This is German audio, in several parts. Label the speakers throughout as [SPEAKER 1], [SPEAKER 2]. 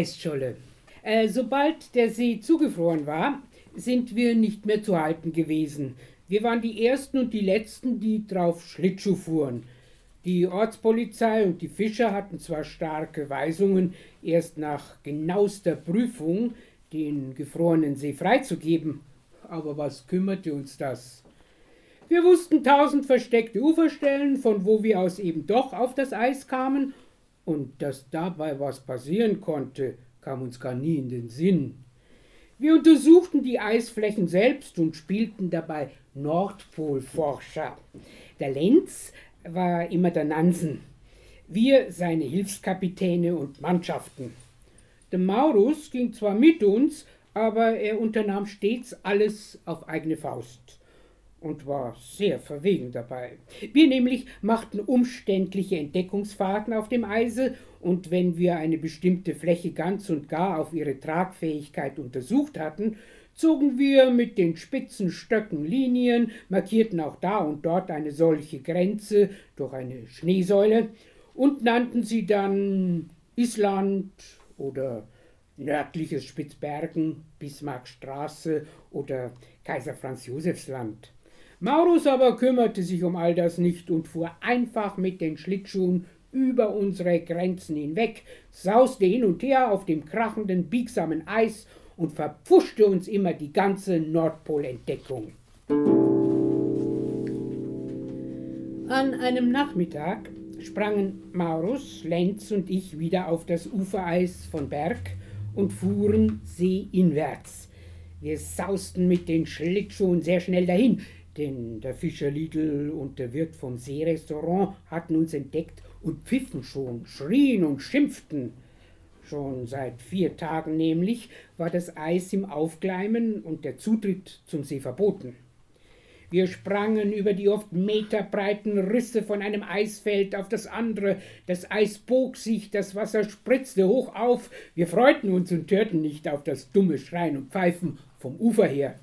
[SPEAKER 1] Eisscholle. Äh, sobald der See zugefroren war, sind wir nicht mehr zu halten gewesen. Wir waren die Ersten und die Letzten, die drauf Schlittschuh fuhren. Die Ortspolizei und die Fischer hatten zwar starke Weisungen, erst nach genauester Prüfung den gefrorenen See freizugeben, aber was kümmerte uns das? Wir wussten tausend versteckte Uferstellen, von wo wir aus eben doch auf das Eis kamen, und dass dabei was passieren konnte, kam uns gar nie in den Sinn. Wir untersuchten die Eisflächen selbst und spielten dabei Nordpolforscher. Der Lenz war immer der Nansen, wir seine Hilfskapitäne und Mannschaften. Der Maurus ging zwar mit uns, aber er unternahm stets alles auf eigene Faust und war sehr verwegen dabei. Wir nämlich machten umständliche Entdeckungsfahrten auf dem Eise, und wenn wir eine bestimmte Fläche ganz und gar auf ihre Tragfähigkeit untersucht hatten, zogen wir mit den spitzen Stöcken Linien, markierten auch da und dort eine solche Grenze durch eine Schneesäule und nannten sie dann Island oder nördliches Spitzbergen, Bismarckstraße oder Kaiser Franz Josefs Land. Maurus aber kümmerte sich um all das nicht und fuhr einfach mit den Schlittschuhen über unsere Grenzen hinweg, sauste hin und her auf dem krachenden, biegsamen Eis und verpfuschte uns immer die ganze Nordpolentdeckung. An einem Nachmittag sprangen Maurus, Lenz und ich wieder auf das Ufereis von Berg und fuhren seeinwärts. Wir sausten mit den Schlittschuhen sehr schnell dahin, denn der Fischer Lidl und der Wirt vom Seerestaurant hatten uns entdeckt und pfiffen schon, schrien und schimpften. Schon seit vier Tagen nämlich war das Eis im Aufgleimen und der Zutritt zum See verboten. Wir sprangen über die oft meterbreiten Risse von einem Eisfeld auf das andere. Das Eis bog sich, das Wasser spritzte hoch auf. Wir freuten uns und hörten nicht auf das dumme Schreien und Pfeifen vom Ufer her.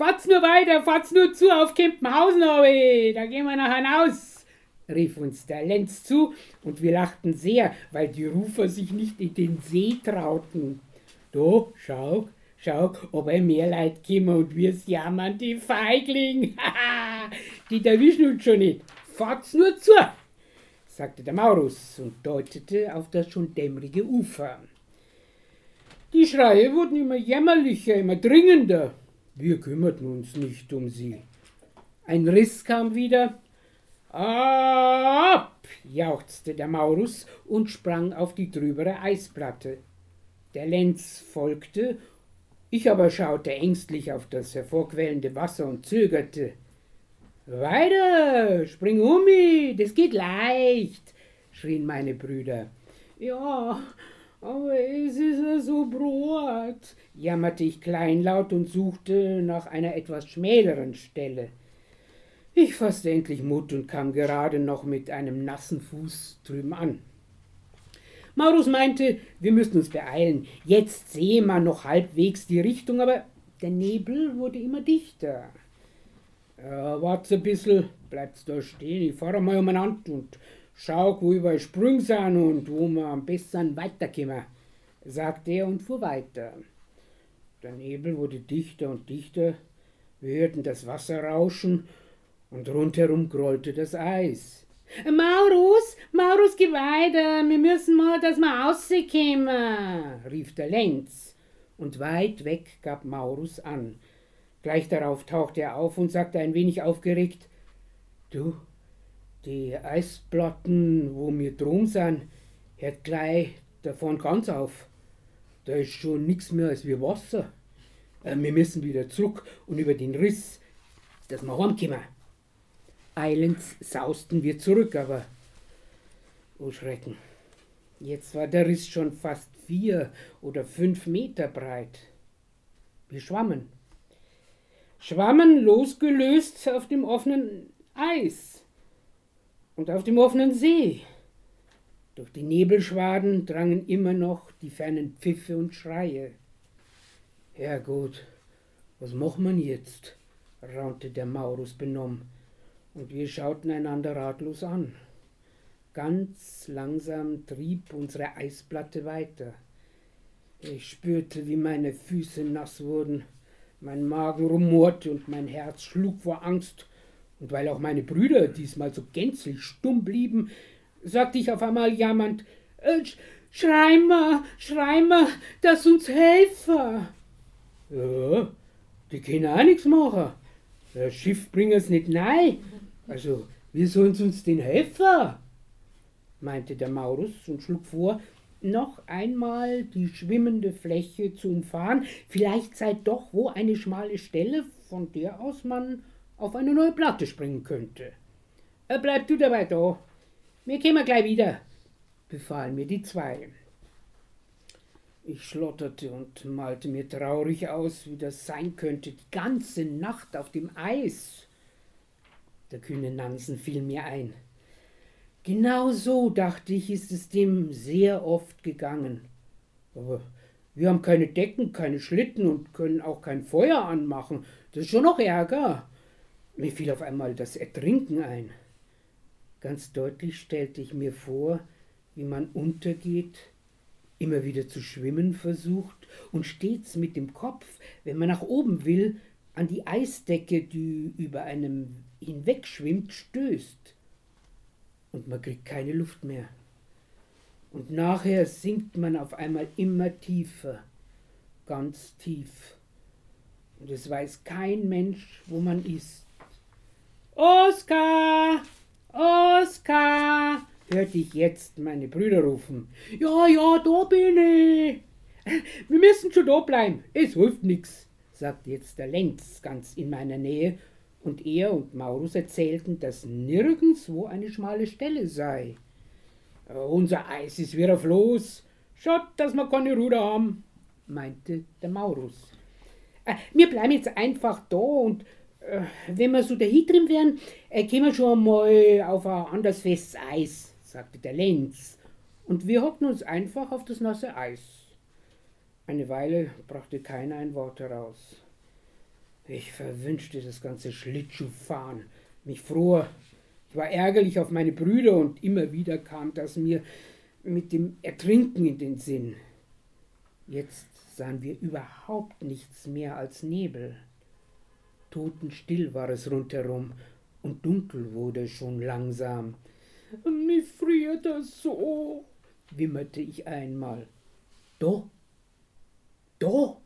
[SPEAKER 1] Fahrt's nur weiter, fahrt's nur zu auf Kempenhausen, obi. da gehen wir nachher hinaus rief uns der Lenz zu, und wir lachten sehr, weil die Rufer sich nicht in den See trauten. Du, schau, schau, ob ein mehr Leid käme und wir's jammern, die Feigling. die erwischen uns schon nicht. Fahrt's nur zu, sagte der Maurus und deutete auf das schon dämmerige Ufer. Die Schreie wurden immer jämmerlicher, immer dringender. Wir kümmerten uns nicht um sie. Ein Riss kam wieder, Ab! jauchzte der Maurus und sprang auf die trübere Eisplatte. Der Lenz folgte, ich aber schaute ängstlich auf das hervorquellende Wasser und zögerte. Weiter, spring um mich, das geht leicht, schrien meine Brüder. Ja, aber es ist ja so brot, jammerte ich kleinlaut und suchte nach einer etwas schmäleren Stelle. Ich fasste endlich Mut und kam gerade noch mit einem nassen Fuß drüben an. Maurus meinte, wir müssten uns beeilen. Jetzt sehe man noch halbwegs die Richtung, aber der Nebel wurde immer dichter. Ja, warte ein bisschen, bleibt's da stehen, ich fahre mal umeinander und schau, wo überall Sprünge sind und wo wir am besten weiterkommen, sagte er und fuhr weiter. Der Nebel wurde dichter und dichter, wir hörten das Wasser rauschen und rundherum grollte das Eis. Maurus, Maurus, geh weiter, wir müssen mal, dass wir rauskommen, rief der Lenz, und weit weg gab Maurus an. Gleich darauf tauchte er auf und sagte ein wenig aufgeregt, Du, die Eisplatten, wo mir drum sind, hört gleich davon ganz auf. Da ist schon nichts mehr als wie Wasser. Äh, wir müssen wieder zurück und über den Riss, dass wir heimkommen. Eilends sausten wir zurück, aber oh Schrecken. Jetzt war der Riss schon fast vier oder fünf Meter breit. Wir schwammen. Schwammen losgelöst auf dem offenen Eis und auf dem offenen See. Durch die Nebelschwaden drangen immer noch die fernen Pfiffe und Schreie. Gut, was machen wir jetzt? raunte der Maurus benommen und wir schauten einander ratlos an. Ganz langsam trieb unsere Eisplatte weiter. Ich spürte, wie meine Füße nass wurden, mein Magen rumorte und mein Herz schlug vor Angst. Und weil auch meine Brüder diesmal so gänzlich stumm blieben, sagte ich auf einmal jammernd, äh, Schreimer, Schreimer, dass uns helfe. Ja, die können auch nichts machen. Das Schiff bringt es nicht nein. Also, wie sollen uns denn helfen? meinte der Maurus und schlug vor, noch einmal die schwimmende Fläche zu umfahren. Vielleicht sei doch wo eine schmale Stelle, von der aus man auf eine neue Platte springen könnte. Äh, bleib du dabei da. Wir kommen gleich wieder, befahlen mir die zwei. Ich schlotterte und malte mir traurig aus, wie das sein könnte, die ganze Nacht auf dem Eis. Der kühne Nansen fiel mir ein. Genau so, dachte ich, ist es dem sehr oft gegangen. Aber wir haben keine Decken, keine Schlitten und können auch kein Feuer anmachen. Das ist schon noch Ärger. Mir fiel auf einmal das Ertrinken ein. Ganz deutlich stellte ich mir vor, wie man untergeht, immer wieder zu schwimmen versucht und stets mit dem Kopf, wenn man nach oben will, an die Eisdecke, die über einem hinwegschwimmt, stößt. Und man kriegt keine Luft mehr. Und nachher sinkt man auf einmal immer tiefer, ganz tief. Und es weiß kein Mensch, wo man ist. Oskar! Oskar! hörte ich jetzt meine Brüder rufen. Ja, ja, da bin ich. Wir müssen schon da bleiben. Es hilft nix, sagte jetzt der Lenz ganz in meiner Nähe und er und Maurus erzählten, dass nirgendwo eine schmale Stelle sei. Äh, unser Eis ist wieder auf los. Schaut, dass wir keine Ruder haben, meinte der Maurus. Äh, wir bleiben jetzt einfach da und wenn wir so dahin drin wären, äh, kämen wir schon mal auf ein anderes festes Eis, sagte der Lenz. Und wir hockten uns einfach auf das nasse Eis. Eine Weile brachte keiner ein Wort heraus. Ich verwünschte das ganze Schlittschuhfahren, mich fror. Ich war ärgerlich auf meine Brüder und immer wieder kam das mir mit dem Ertrinken in den Sinn. Jetzt sahen wir überhaupt nichts mehr als Nebel. Totenstill war es rundherum und dunkel wurde es schon langsam. Mir friert das so, wimmerte ich einmal. Do, do,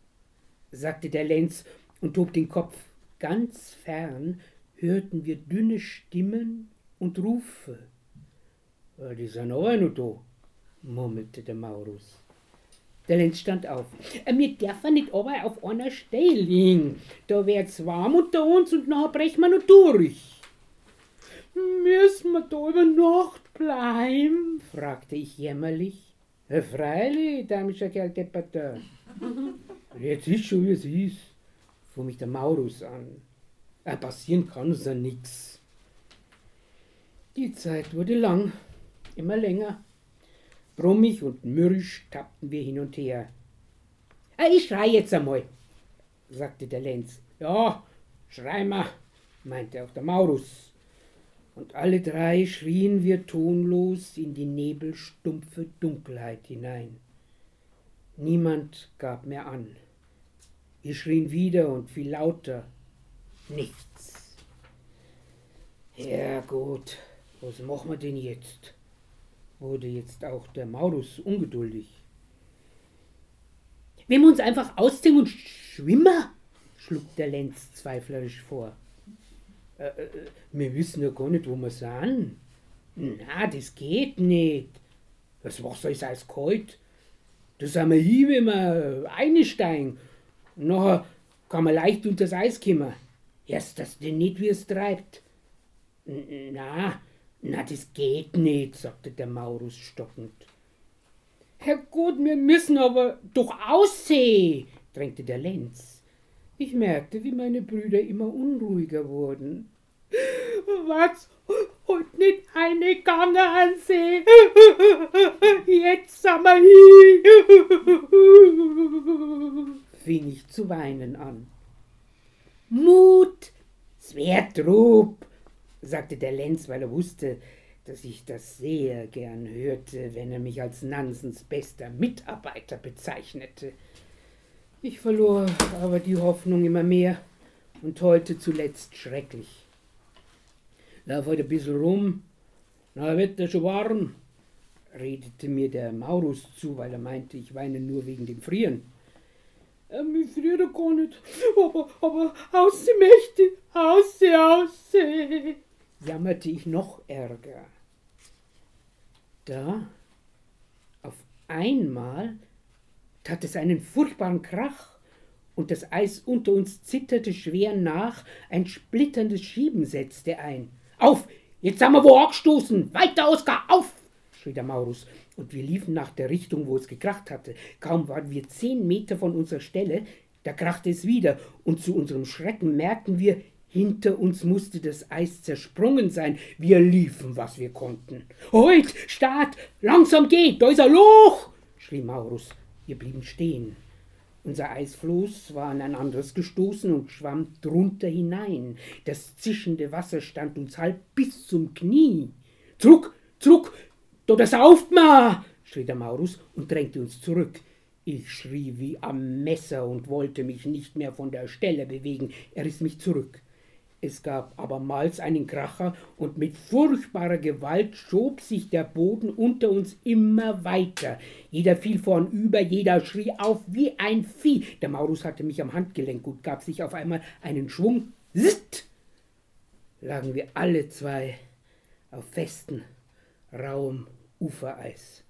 [SPEAKER 1] sagte der Lenz und hob den Kopf. Ganz fern hörten wir dünne Stimmen und Rufe. Die sind auch noch da, murmelte der Maurus. Der Lenz stand auf. Äh, wir dürfen nicht aber auf einer Stelle liegen. Da wird's warm unter uns und nachher brechen wir noch durch. Müssen wir da über Nacht bleiben? fragte ich jämmerlich. Ja, freilich, damischer Kerl Depperter. Jetzt ist schon, wie es ist fuhr mich der Maurus an. Äh, passieren kann uns ja nix. Die Zeit wurde lang, immer länger. Brummig und mürrisch tappten wir hin und her. Äh, ich schrei jetzt einmal, sagte der Lenz. Ja, schrei mal, meinte auch der Maurus. Und alle drei schrien wir tonlos in die nebelstumpfe Dunkelheit hinein. Niemand gab mehr an. Wir schrien wieder und viel lauter. Nichts. Ja gut, was machen wir denn jetzt? Wurde jetzt auch der Maurus ungeduldig. Wenn wir uns einfach ausziehen und schwimmen, schlug der Lenz zweiflerisch vor. Äh, äh, wir wissen ja gar nicht, wo wir sind. Na, das geht nicht. Das Wasser ist eiskalt. Da sind wir hier, wenn wir einsteigen nachher kann man leicht unter das Eis kommen. Erst das denn nicht, wie es treibt. Na, na, das geht nicht, sagte der Maurus stockend. Herr Gott, wir müssen aber doch aussehen, drängte der Lenz. Ich merkte, wie meine Brüder immer unruhiger wurden. Was? Und nicht eine Gange ansehen. Jetzt sind wir hier fing ich zu weinen an. Mut, Trub, sagte der Lenz, weil er wusste, dass ich das sehr gern hörte, wenn er mich als Nansens bester Mitarbeiter bezeichnete. Ich verlor aber die Hoffnung immer mehr und heulte zuletzt schrecklich. Lauf heute ein bisschen rum, na wird der schon warm, redete mir der Maurus zu, weil er meinte, ich weine nur wegen dem Frieren. Ähm, ich friere gar nicht, aber, aber ausse Mächte, ausse, ausse, jammerte ich noch ärger. Da, auf einmal, tat es einen furchtbaren Krach, und das Eis unter uns zitterte schwer nach, ein splitterndes Schieben setzte ein. Auf, jetzt haben wir wo angestoßen, weiter, Oskar, auf! schrie der Maurus, und wir liefen nach der Richtung, wo es gekracht hatte. Kaum waren wir zehn Meter von unserer Stelle, da krachte es wieder, und zu unserem Schrecken merkten wir, hinter uns musste das Eis zersprungen sein. Wir liefen, was wir konnten. Heut, Start, langsam geht, da ist ein Loch! schrie Maurus. Wir blieben stehen. Unser Eisfloß war an ein anderes gestoßen und schwamm drunter hinein. Das zischende Wasser stand uns halb bis zum Knie. Zurück, zurück, Du, das sauft ma! schrie der Maurus und drängte uns zurück. Ich schrie wie am Messer und wollte mich nicht mehr von der Stelle bewegen. Er riss mich zurück. Es gab abermals einen Kracher, und mit furchtbarer Gewalt schob sich der Boden unter uns immer weiter. Jeder fiel vornüber, jeder schrie auf wie ein Vieh. Der Maurus hatte mich am Handgelenk und gab sich auf einmal einen Schwung. Zitt! lagen wir alle zwei auf festen, rauem Ufereis.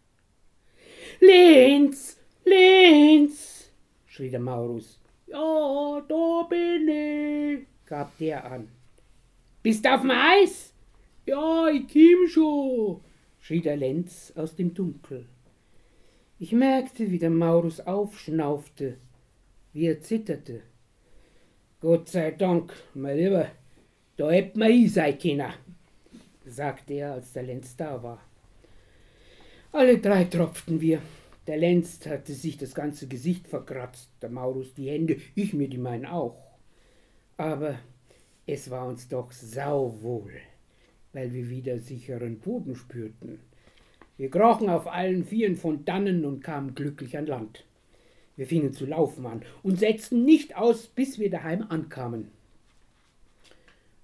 [SPEAKER 1] Lenz, Lenz, schrie der Maurus. Ja, da bin ich, gab der an. Bist du auf dem Eis? Ja, ich komm schon, schrie der Lenz aus dem Dunkel. Ich merkte, wie der Maurus aufschnaufte, wie er zitterte. Gott sei Dank, mein Lieber, da hätt man ich sein können sagte er, als der Lenz da war. Alle drei tropften wir. Der Lenz hatte sich das ganze Gesicht verkratzt, der Maurus die Hände, ich mir die meinen auch. Aber es war uns doch sauwohl, weil wir wieder sicheren Boden spürten. Wir krochen auf allen Vieren von dannen und kamen glücklich an Land. Wir fingen zu laufen an und setzten nicht aus, bis wir daheim ankamen.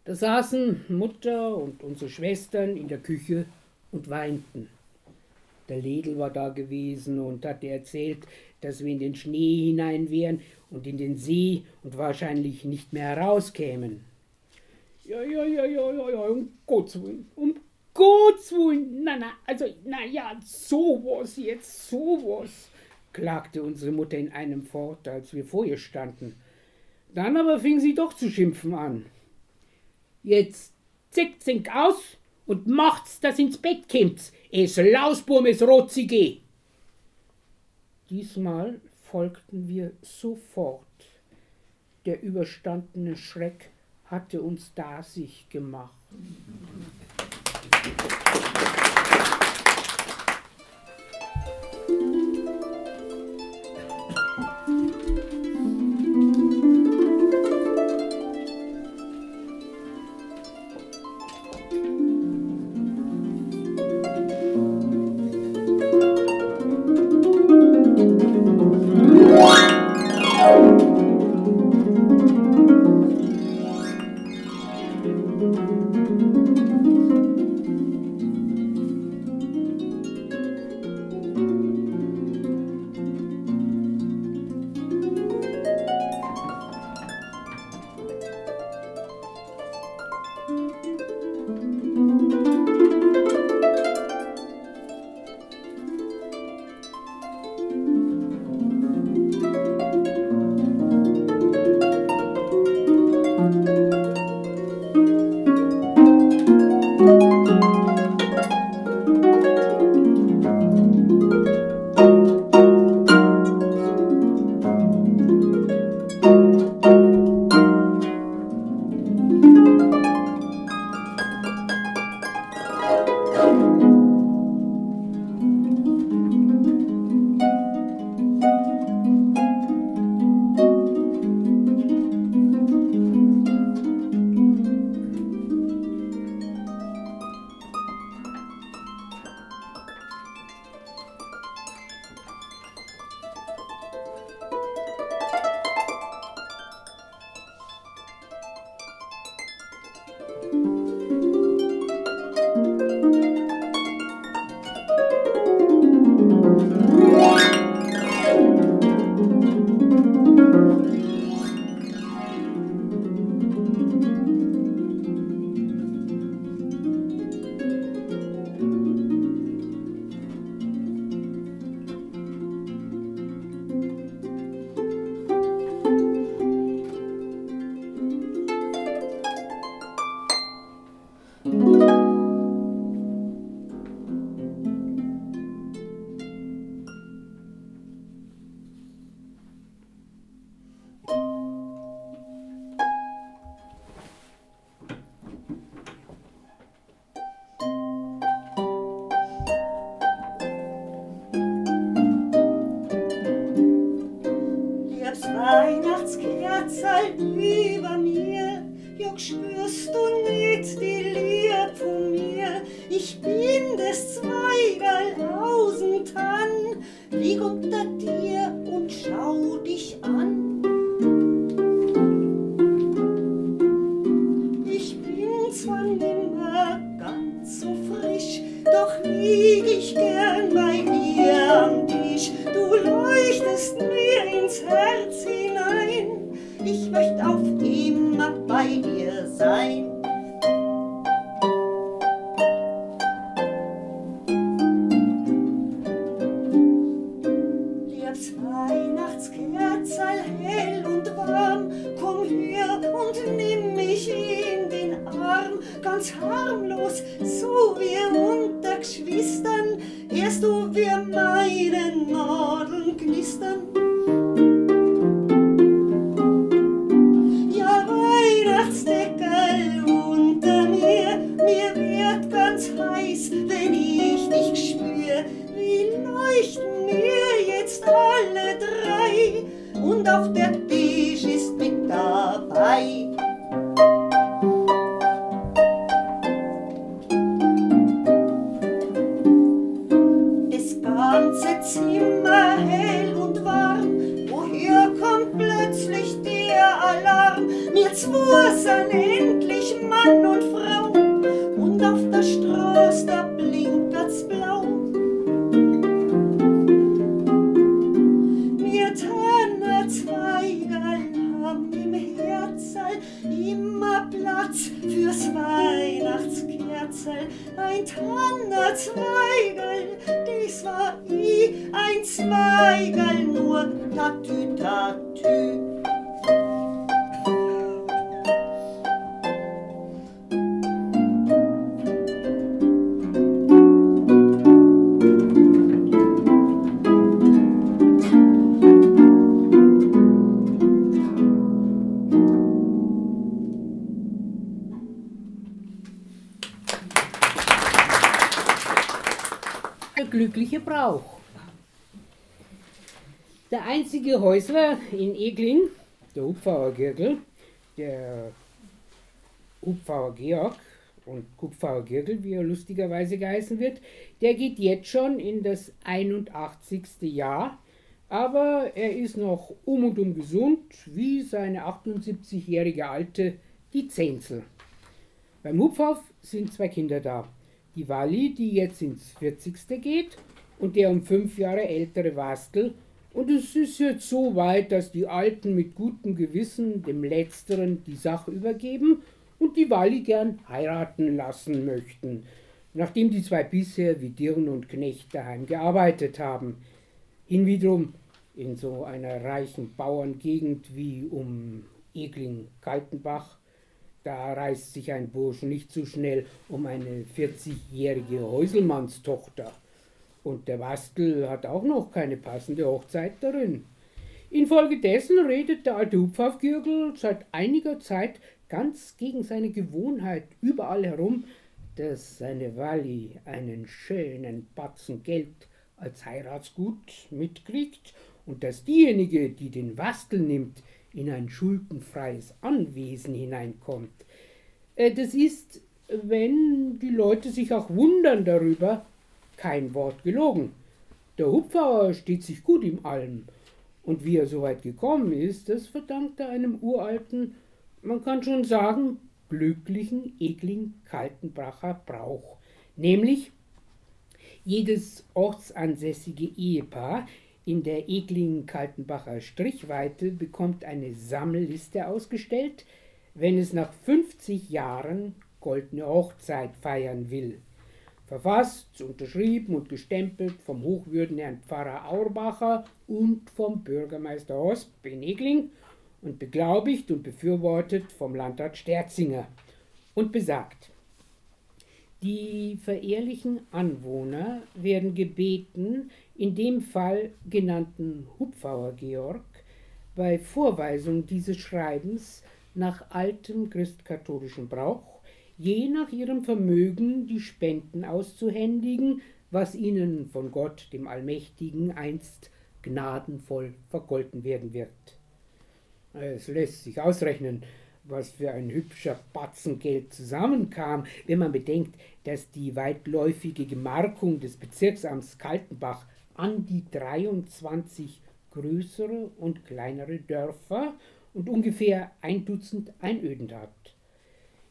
[SPEAKER 1] Da saßen Mutter und unsere Schwestern in der Küche und weinten. Der Ledel war da gewesen und hatte erzählt, dass wir in den Schnee hinein wären und in den See und wahrscheinlich nicht mehr herauskämen. Ja, ja, ja, ja, ja, ja, um Gottes Willen, um Gottes Willen, na, na, also, na ja, sowas jetzt, sowas, klagte unsere Mutter in einem fort, als wir vor ihr standen. Dann aber fing sie doch zu schimpfen an. Jetzt zick, zink aus und macht's, dass ins Bett kommt, es Lausburm, es Rotzige. Diesmal folgten wir sofort. Der überstandene Schreck hatte uns da sich gemacht.
[SPEAKER 2] Jetzt wurseln endlich Mann und Frau
[SPEAKER 1] einzige Häusler in Egling, der Hupfauer Girgel, der Hupfauer Georg und Hupfauer Girgel, wie er lustigerweise geheißen wird, der geht jetzt schon in das 81. Jahr, aber er ist noch um und um gesund, wie seine 78-jährige Alte, die Zenzel. Beim Hupfauf sind zwei Kinder da die Walli, die jetzt ins 40. geht, und der um fünf Jahre ältere Wastel. Und es ist jetzt so weit, dass die Alten mit gutem Gewissen dem Letzteren die Sache übergeben und die Walli gern heiraten lassen möchten, nachdem die zwei bisher wie Dirn und Knecht daheim gearbeitet haben. Hinwiederum in so einer reichen Bauerngegend wie um Egling-Kaltenbach da reißt sich ein Bursch nicht so schnell um eine 40-jährige Häuselmannstochter. Und der Wastel hat auch noch keine passende Hochzeit darin. Infolgedessen redet der alte Hupfaufgürgel seit einiger Zeit ganz gegen seine Gewohnheit überall herum, dass seine Walli einen schönen Batzen Geld als Heiratsgut mitkriegt und dass diejenige, die den Wastel nimmt, in ein schuldenfreies Anwesen hineinkommt. Äh, das ist, wenn die Leute sich auch wundern darüber, kein Wort gelogen. Der Hupfauer steht sich gut im Allem. Und wie er so weit gekommen ist, das verdankt er einem uralten, man kann schon sagen, glücklichen, ekligen Kaltenbracher Brauch. Nämlich jedes ortsansässige Ehepaar in der ekligen Kaltenbacher Strichweite bekommt eine Sammelliste ausgestellt, wenn es nach 50 Jahren goldene Hochzeit feiern will. Verfasst, unterschrieben und gestempelt vom hochwürden Herrn Pfarrer Aurbacher und vom Bürgermeister Hosp in Egling und beglaubigt und befürwortet vom Landrat Sterzinger und besagt, die verehrlichen Anwohner werden gebeten, in dem Fall genannten Hupfauer Georg bei Vorweisung dieses Schreibens nach altem christkatholischen Brauch je nach ihrem Vermögen die Spenden auszuhändigen, was ihnen von Gott dem Allmächtigen einst gnadenvoll vergolten werden wird. Es lässt sich ausrechnen, was für ein hübscher Batzen Geld zusammenkam, wenn man bedenkt, dass die weitläufige Gemarkung des Bezirksamts Kaltenbach an die 23 größere und kleinere Dörfer und ungefähr ein Dutzend Einöden hat.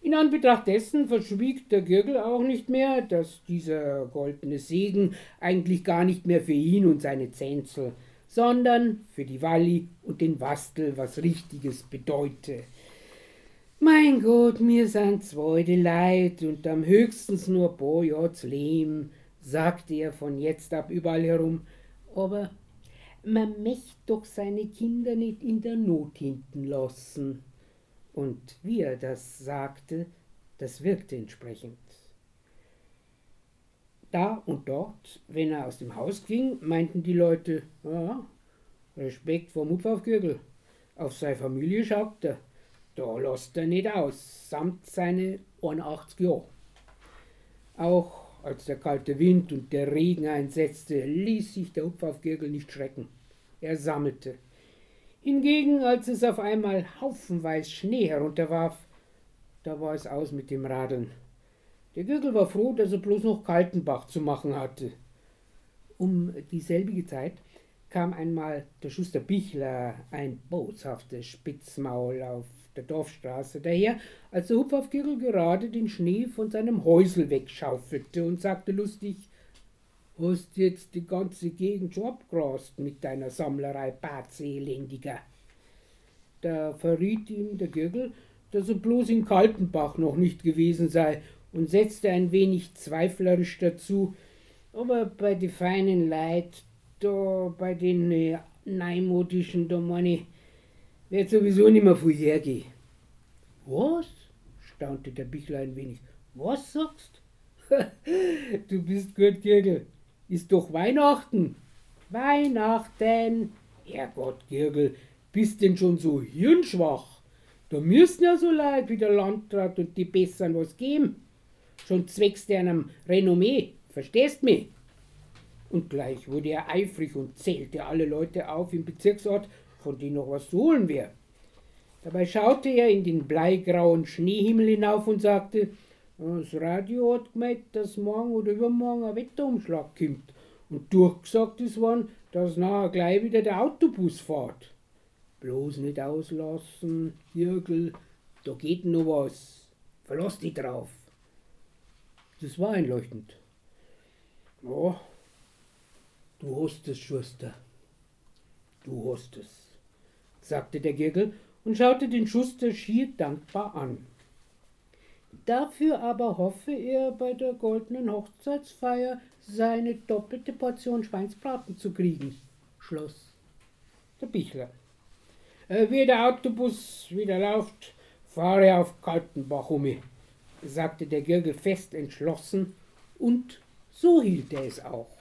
[SPEAKER 1] In Anbetracht dessen verschwieg der Gürgel auch nicht mehr, dass dieser goldene Segen eigentlich gar nicht mehr für ihn und seine Zänzel, sondern für die Walli und den Wastel was Richtiges bedeute. Mein Gott, mir sind zweite Leid und am höchstens nur paar Jahrs Lehm, sagte er von jetzt ab überall herum, aber man möcht doch seine Kinder nicht in der Not hinten lassen. Und wie er das sagte, das wirkte entsprechend. Da und dort, wenn er aus dem Haus ging, meinten die Leute, ja, Respekt vor Mupfaufgürgel, auf seine Familie schaut er, da lässt er nicht aus, samt seine 81 Jahre. Auch als der kalte Wind und der Regen einsetzte, ließ sich der Hupfaufgürgel nicht schrecken. Er sammelte. Hingegen, als es auf einmal haufenweise Schnee herunterwarf, da war es aus mit dem Radeln. Der Gürgel war froh, dass er bloß noch Kaltenbach zu machen hatte. Um dieselbige Zeit kam einmal der Schuster Bichler, ein boshaftes Spitzmaul auf der Dorfstraße daher, als der Hupfaufgürgel gerade den Schnee von seinem Häusel wegschaufelte und sagte lustig, hast jetzt die ganze Gegend schon abgrast mit deiner Sammlerei Batseelendiger. Da verriet ihm der Gürgel, dass er bloß in Kaltenbach noch nicht gewesen sei und setzte ein wenig zweiflerisch dazu, aber bei den feinen Leid, da bei den äh, neimodischen, da meine wird sowieso nicht mehr viel. Was? staunte der Bichler ein wenig. Was sagst? du bist gut, Gürgel. Ist doch Weihnachten. Weihnachten. Herrgott, Gürgel, bist denn schon so hirnschwach? Da müssen ja so Leute wie der Landrat und die Bessern was geben. Schon zwecks deinem Renommee, verstehst mich? Und gleich wurde er eifrig und zählte alle Leute auf im Bezirksort, von denen noch was zu holen wäre. Dabei schaute er in den bleigrauen Schneehimmel hinauf und sagte, das Radio hat gemeint, dass morgen oder übermorgen ein Wetterumschlag kommt. Und durchgesagt ist worden, dass nachher gleich wieder der Autobus fährt. Bloß nicht auslassen, Jürgel, da geht noch was. Verlass dich drauf. Das war einleuchtend. Ja, du hast es, Schuster. Du hast es, sagte der Gürgel und schaute den Schuster schier dankbar an. Dafür aber hoffe er bei der goldenen Hochzeitsfeier seine doppelte Portion Schweinsbraten zu kriegen, schloss der Bichler. Äh, wie der Autobus wieder läuft, fahre auf Kaltenbach um, sagte der Gürgel fest entschlossen, und so hielt er es auch.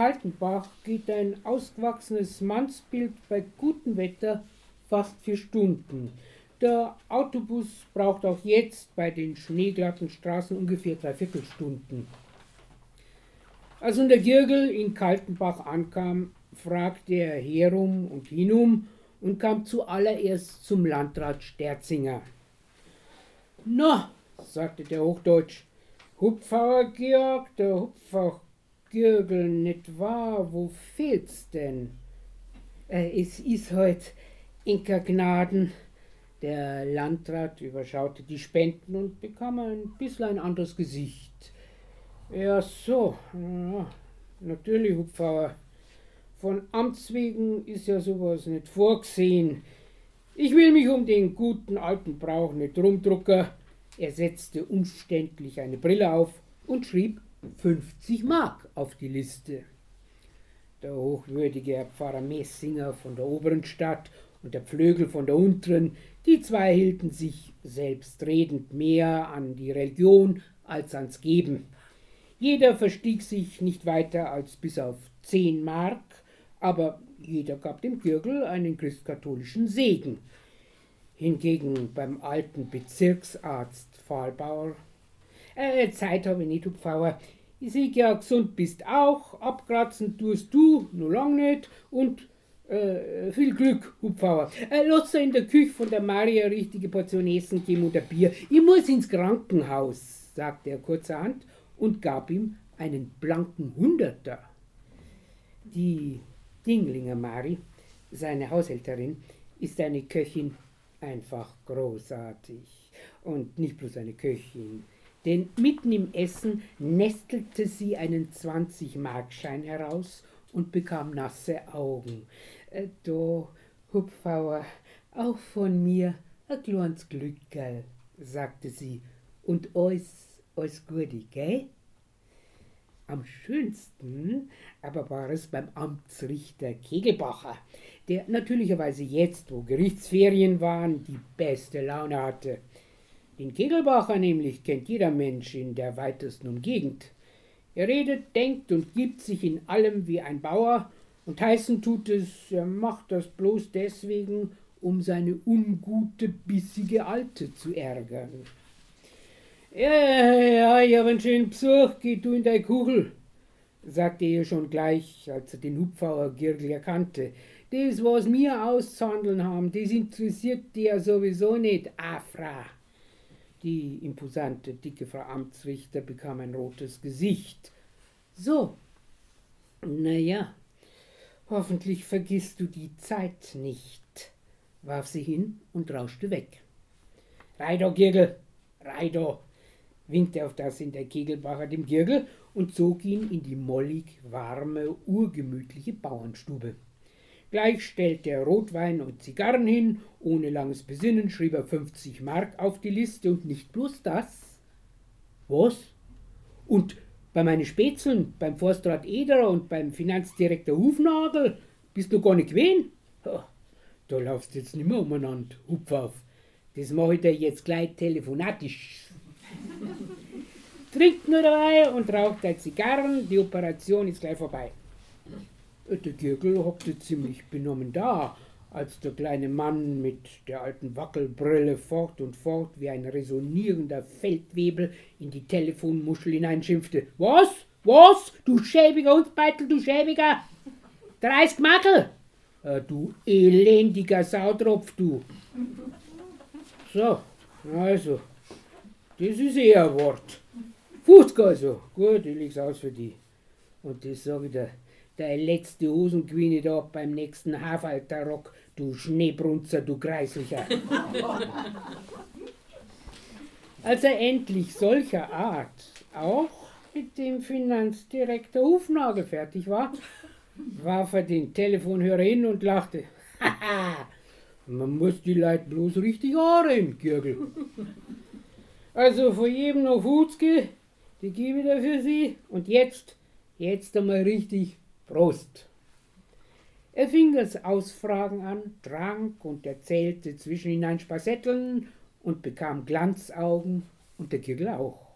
[SPEAKER 1] Kaltenbach geht ein ausgewachsenes Mannsbild bei gutem Wetter fast vier Stunden. Der Autobus braucht auch jetzt bei den schneeglatten Straßen ungefähr drei Viertelstunden. Als nun der Girgel in Kaltenbach ankam, fragte er herum und hinum und kam zuallererst zum Landrat Sterzinger. Na, sagte der Hochdeutsch, Hupfauer Georg, der Hupfauer Girgel, nicht wahr? Wo fehlt's denn? Äh, es ist heut Inka Gnaden. Der Landrat überschaute die Spenden und bekam ein bisschen ein anderes Gesicht. Ja, so, ja, natürlich, Hupfauer. Von Amts wegen ist ja sowas nicht vorgesehen. Ich will mich um den guten alten Brauch nicht rumdrucken. Er setzte umständlich eine Brille auf und schrieb 50 Mark auf die Liste. Der hochwürdige Herr Pfarrer Messinger von der oberen Stadt und der Pflögel von der unteren, die zwei hielten sich selbstredend mehr an die Religion als ans Geben. Jeder verstieg sich nicht weiter als bis auf zehn Mark, aber jeder gab dem Gürgel einen christkatholischen Segen. Hingegen beim alten Bezirksarzt Fahlbauer äh, Zeit habe ich nicht, Hupfauer. Ich sehe ja, gesund bist auch, abkratzen tust du, nur lang nicht und äh, viel Glück, Hupfauer. Äh, lass in der Küche von der Maria richtige Portion Essen geben ein Bier. Ich muss ins Krankenhaus, sagte er kurzerhand und gab ihm einen blanken Hunderter. Die Dinglinger Mari, seine Haushälterin, ist eine Köchin einfach großartig. Und nicht bloß eine Köchin, denn mitten im Essen nestelte sie einen 20-Markschein heraus und bekam nasse Augen. Äh, da, Hupfauer, auch von mir ein kleines Glückerl, sagte sie, und alles, alles Gute, gell? Am schönsten aber war es beim Amtsrichter Kegelbacher, der natürlicherweise jetzt, wo Gerichtsferien waren, die beste Laune hatte. Den Kegelbacher nämlich kennt jeder Mensch in der weitesten Umgegend. Er redet, denkt und gibt sich in allem wie ein Bauer, und heißen tut es, er macht das bloß deswegen, um seine ungute, bissige Alte zu ärgern. Ja, ja, ich hab einen schönen Besuch, geh du in deine Kuchel, sagte er schon gleich, als er den Hupfauer Girgel erkannte. Das, was mir auszuhandeln haben, das interessiert dir sowieso nicht, Afra. Die imposante, dicke Frau Amtsrichter bekam ein rotes Gesicht. So, na ja, hoffentlich vergisst du die Zeit nicht, warf sie hin und rauschte weg. Reido, Girgel, Reido, winkte auf das in der Kegelbacher dem Girgel und zog ihn in die mollig warme, urgemütliche Bauernstube. Gleich stellte er Rotwein und Zigarren hin, ohne langes Besinnen schrieb er 50 Mark auf die Liste und nicht bloß das. Was? Und bei meinen Spätzeln, beim Forstrat Ederer und beim Finanzdirektor Hufnagel bist du gar nicht gewesen? Da laufst jetzt nicht mehr umeinander, Hupf auf. Das mache ich dir jetzt gleich telefonatisch. Trinkt nur dabei und raucht deine Zigarren, die Operation ist gleich vorbei. Der Gürgel hockte ziemlich benommen da, als der kleine Mann mit der alten Wackelbrille fort und fort wie ein resonierender Feldwebel in die Telefonmuschel hineinschimpfte. Was? Was? Du schäbiger Hundsbeitel, du schäbiger! 30 Makel! Äh, du elendiger Sautropf, du! So, also, das ist eher ein Wort. Fußg also, gut, ich leg's aus für die. Und das sag ich dir, der letzte Hosenquine da beim nächsten Haarfalterrock, du Schneebrunzer, du Kreislicher. Als er endlich solcher Art auch mit dem Finanzdirektor Hufnagel fertig war, warf er den Telefonhörer hin und lachte. Haha, man muss die Leute bloß richtig anreden, Gürgel. Also vor jedem noch Hutzke, die gebe ich da für Sie. Und jetzt, jetzt einmal richtig Prost! Er fing das Ausfragen an, trank und erzählte zwischenhinein Spassetteln und bekam Glanzaugen und der Kirgel auch.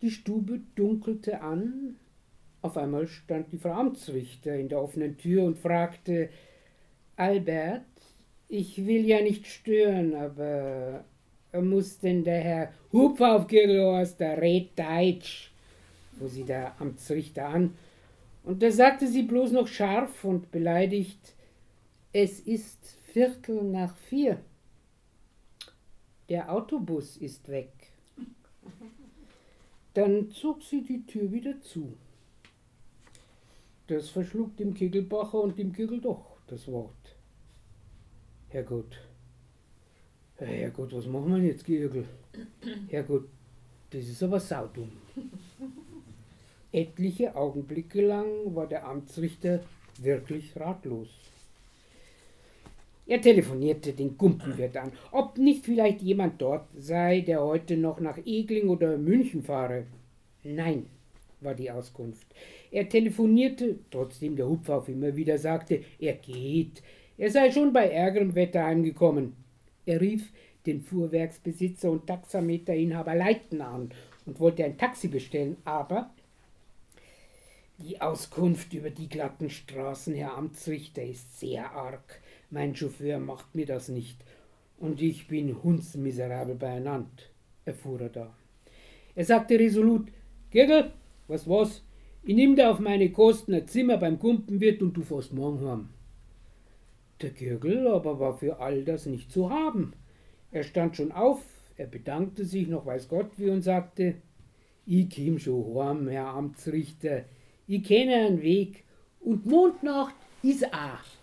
[SPEAKER 1] Die Stube dunkelte an. Auf einmal stand die Frau Amtsrichter in der offenen Tür und fragte Albert, ich will ja nicht stören, aber muss denn der Herr Hupfer auf Kirchhorst, der red Deutsch, fuhr sie der Amtsrichter an. Und da sagte sie bloß noch scharf und beleidigt, es ist Viertel nach vier. Der Autobus ist weg. Dann zog sie die Tür wieder zu. Das verschlug dem Kegelbacher und dem Kegel doch das Wort. Herrgott, Herrgott, was machen wir jetzt, Gergel? Herrgott, das ist aber saudumm. Etliche Augenblicke lang war der Amtsrichter wirklich ratlos. Er telefonierte den Gumpenwirt an, ob nicht vielleicht jemand dort sei, der heute noch nach Egling oder München fahre. Nein, war die Auskunft. Er telefonierte, trotzdem der Hupfauf immer wieder sagte, er geht, er sei schon bei ärgerem Wetter heimgekommen. Er rief den Fuhrwerksbesitzer und Taxameterinhaber Leiten an und wollte ein Taxi bestellen, aber die Auskunft über die glatten Straßen, Herr Amtsrichter, ist sehr arg. Mein Chauffeur macht mir das nicht. Und ich bin hundsmiserabel beieinander, erfuhr er da. Er sagte resolut, Gergel, was was? Ich nimm dir auf meine Kosten ein Zimmer beim Kumpenwirt und du fährst morgen heim. Der Gürgel aber war für all das nicht zu haben. Er stand schon auf, er bedankte sich noch weiß Gott wie und sagte, ich kim schon heim, Herr Amtsrichter, ich kenne einen Weg und Mondnacht ist auch.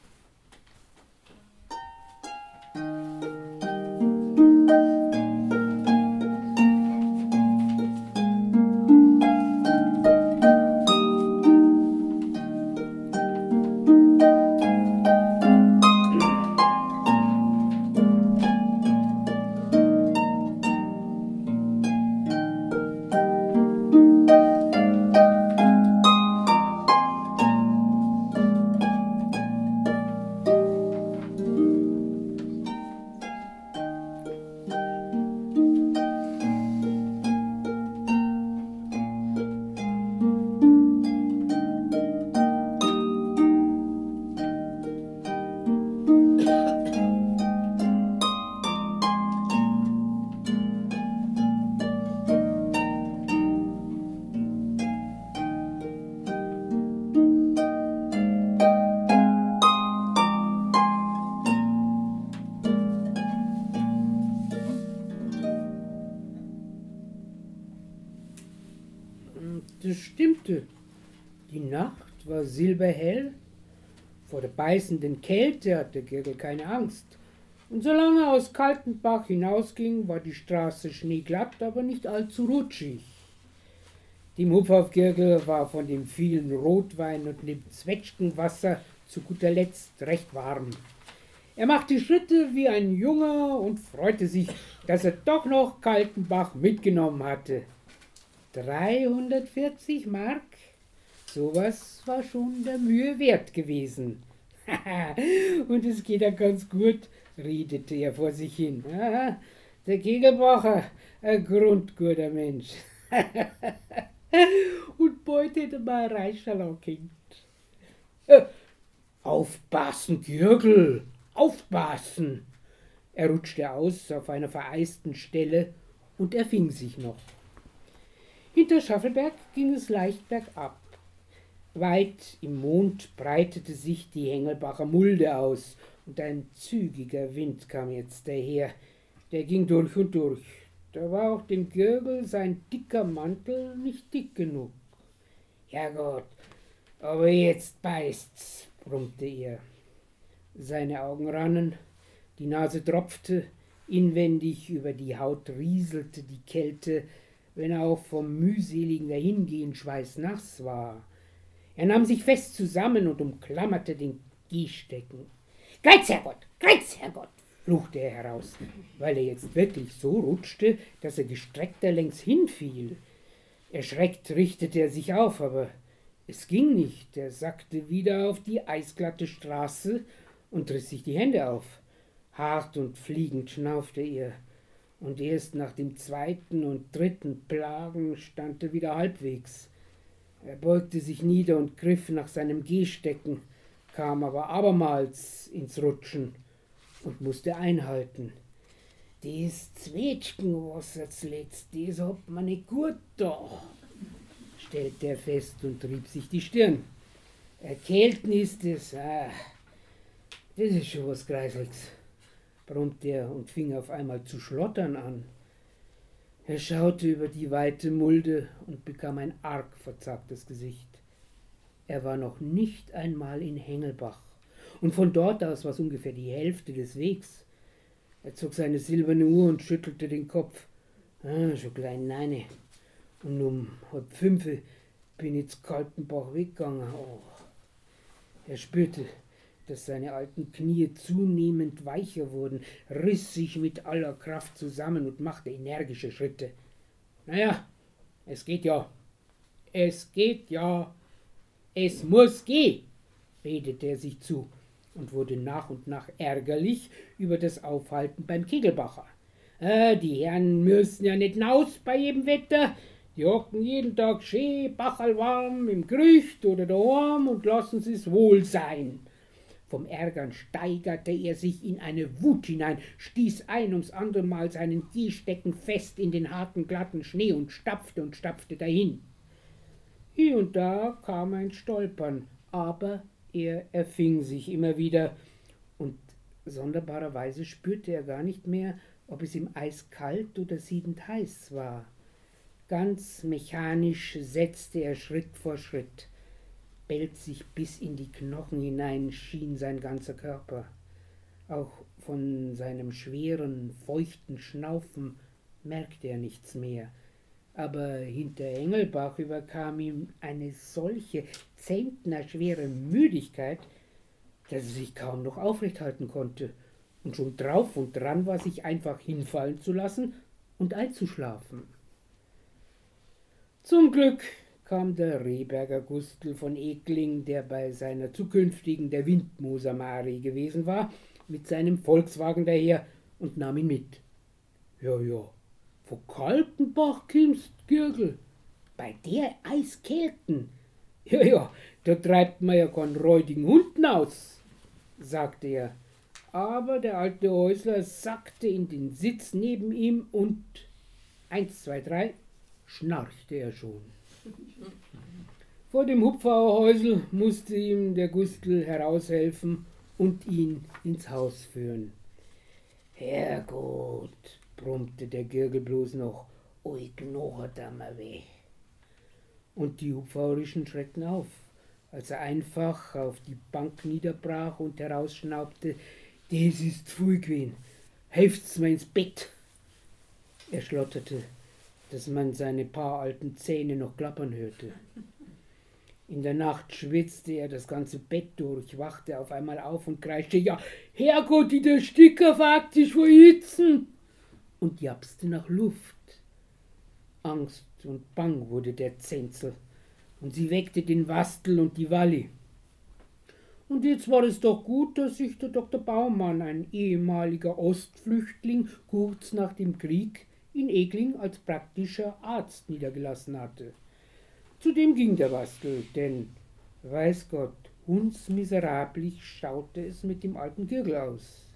[SPEAKER 1] Silberhell. Vor der beißenden Kälte hatte Gergel keine Angst. Und solange er aus Kaltenbach hinausging, war die Straße schneeglatt, aber nicht allzu rutschig. Dem Hupfaufgirgel war von dem vielen Rotwein und dem Zwetschgenwasser zu guter Letzt recht warm. Er machte Schritte wie ein Junger und freute sich, dass er doch noch Kaltenbach mitgenommen hatte. 340 Mark? Sowas war schon der Mühe wert gewesen. und es geht ja ganz gut, redete er vor sich hin. Der Kegelbacher, ein grundguter Mensch. und Beute hätte mal Reichschalau kind. Äh, aufpassen, Gürgel, aufpassen! Er rutschte aus auf einer vereisten Stelle und er fing sich noch. Hinter Schaffelberg ging es leicht bergab. Weit im Mond breitete sich die Hengelbacher Mulde aus, und ein zügiger Wind kam jetzt daher. Der ging durch und durch. Da war auch dem Gürgel sein dicker Mantel nicht dick genug. Herrgott, aber jetzt beißt's, brummte er. Seine Augen rannen, die Nase tropfte, inwendig über die Haut rieselte die Kälte, wenn auch vom mühseligen Dahingehen schweißnass war. Er nahm sich fest zusammen und umklammerte den Gehstecken. Geiz, Herrgott, Geiz, Herrgott, fluchte er heraus, weil er jetzt wirklich so rutschte, dass er gestreckter längs hinfiel. Erschreckt richtete er sich auf, aber es ging nicht. Er sackte wieder auf die eisglatte Straße und riss sich die Hände auf. Hart und fliegend schnaufte er. und erst nach dem zweiten und dritten Plagen stand er wieder halbwegs. Er beugte sich nieder und griff nach seinem Gehstecken, kam aber abermals ins Rutschen und musste einhalten. Das Zwetschgenwasser zuletzt, das hat man nicht gut da, stellte er fest und rieb sich die Stirn. Erkälten ist es, ah, das ist schon was Greiseliges brummte er und fing auf einmal zu schlottern an. Er schaute über die weite Mulde und bekam ein arg verzagtes Gesicht. Er war noch nicht einmal in Hengelbach, und von dort aus war es ungefähr die Hälfte des Wegs. Er zog seine silberne Uhr und schüttelte den Kopf. Ah, schon klein neine. Und um halb fünf bin ich zu Kaltenbach weggegangen. Oh. Er spürte, dass seine alten Knie zunehmend weicher wurden, riss sich mit aller Kraft zusammen und machte energische Schritte. Naja, es geht ja. Es geht ja. Es muss gehen, redete er sich zu und wurde nach und nach ärgerlich über das Aufhalten beim Kegelbacher. Äh, die Herren müssen ja nicht hinaus bei jedem Wetter. Die hocken jeden Tag schön bachelwarm im Grücht oder daheim und lassen es wohl sein. Vom Ärgern steigerte er sich in eine Wut hinein, stieß ein ums andere Mal seinen Gehstecken fest in den harten, glatten Schnee und stapfte und stapfte dahin. Hier und da kam ein Stolpern, aber er erfing sich immer wieder, und sonderbarerweise spürte er gar nicht mehr, ob es ihm eiskalt oder siedend heiß war. Ganz mechanisch setzte er Schritt vor Schritt sich bis in die Knochen hinein schien sein ganzer Körper. Auch von seinem schweren, feuchten Schnaufen merkte er nichts mehr. Aber hinter Engelbach überkam ihm eine solche zentnerschwere Müdigkeit, dass er sich kaum noch aufrecht halten konnte und schon drauf und dran war, sich einfach hinfallen zu lassen und einzuschlafen. Zum Glück kam der Rehberger Gustl von Ekling, der bei seiner zukünftigen der Windmoser Mari gewesen war, mit seinem Volkswagen daher und nahm ihn mit. Ja, ja, von Kaltenbach kimmst, Gürgel, bei der Eiskälten. Ja, ja, da treibt man ja keinen räudigen Hund aus, sagte er. Aber der alte Häusler sackte in den Sitz neben ihm und eins, zwei, drei schnarchte er schon. Vor dem Hupfauerhäusl musste ihm der Gustl heraushelfen und ihn ins Haus führen. Herrgott, brummte der Girgel bloß noch, ui knochert mir weh. Und die Hupfaurischen schreckten auf, als er einfach auf die Bank niederbrach und herausschnaubte, das ist pfui gewesen, helft's mir ins Bett. Er schlotterte, dass man seine paar alten Zähne noch klappern hörte. In der Nacht schwitzte er das ganze Bett durch, wachte auf einmal auf und kreischte, ja, Herrgott, der Sticker sich vor Hitzen! und japste nach Luft. Angst und Bang wurde der Zenzel, und sie weckte den Wastel und die Walli. Und jetzt war es doch gut, dass sich der Dr. Baumann, ein ehemaliger Ostflüchtling, kurz nach dem Krieg in Egling als praktischer Arzt niedergelassen hatte. Zudem ging der Bastel, denn, weiß Gott, uns miserablich schaute es mit dem alten Gürgel aus.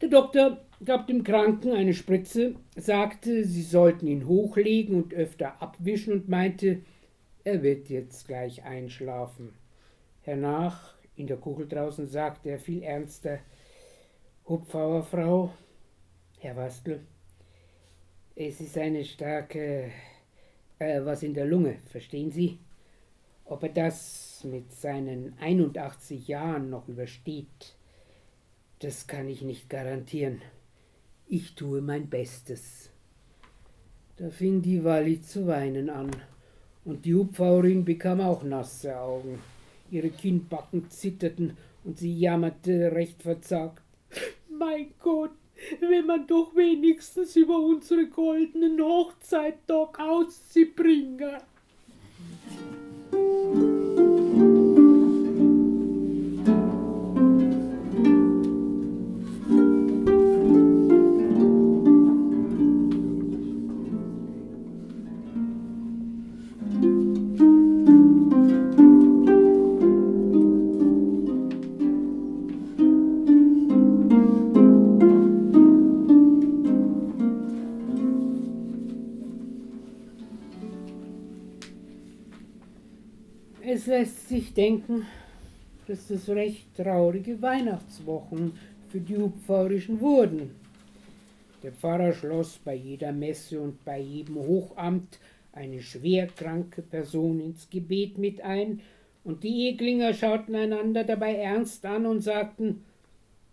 [SPEAKER 1] Der Doktor gab dem Kranken eine Spritze, sagte, sie sollten ihn hochlegen und öfter abwischen und meinte, er wird jetzt gleich einschlafen. Hernach, in der Kuchel draußen, sagte er viel ernster, Hupfauer Frau, Herr Wastel, es ist eine starke, äh, was in der Lunge, verstehen Sie? Ob er das mit seinen 81 Jahren noch übersteht, das kann ich nicht garantieren. Ich tue mein Bestes. Da fing die Walli zu weinen an, und die Hubfaurin bekam auch nasse Augen. Ihre Kinnbacken zitterten und sie jammerte recht verzagt. Mein Gott, wenn man doch wenigstens über unsere goldenen Hochzeittag auszubringen. Es lässt sich denken, dass das recht traurige Weihnachtswochen für die Hupfaurischen wurden. Der Pfarrer schloss bei jeder Messe und bei jedem Hochamt eine schwerkranke Person ins Gebet mit ein, und die Eglinger schauten einander dabei ernst an und sagten,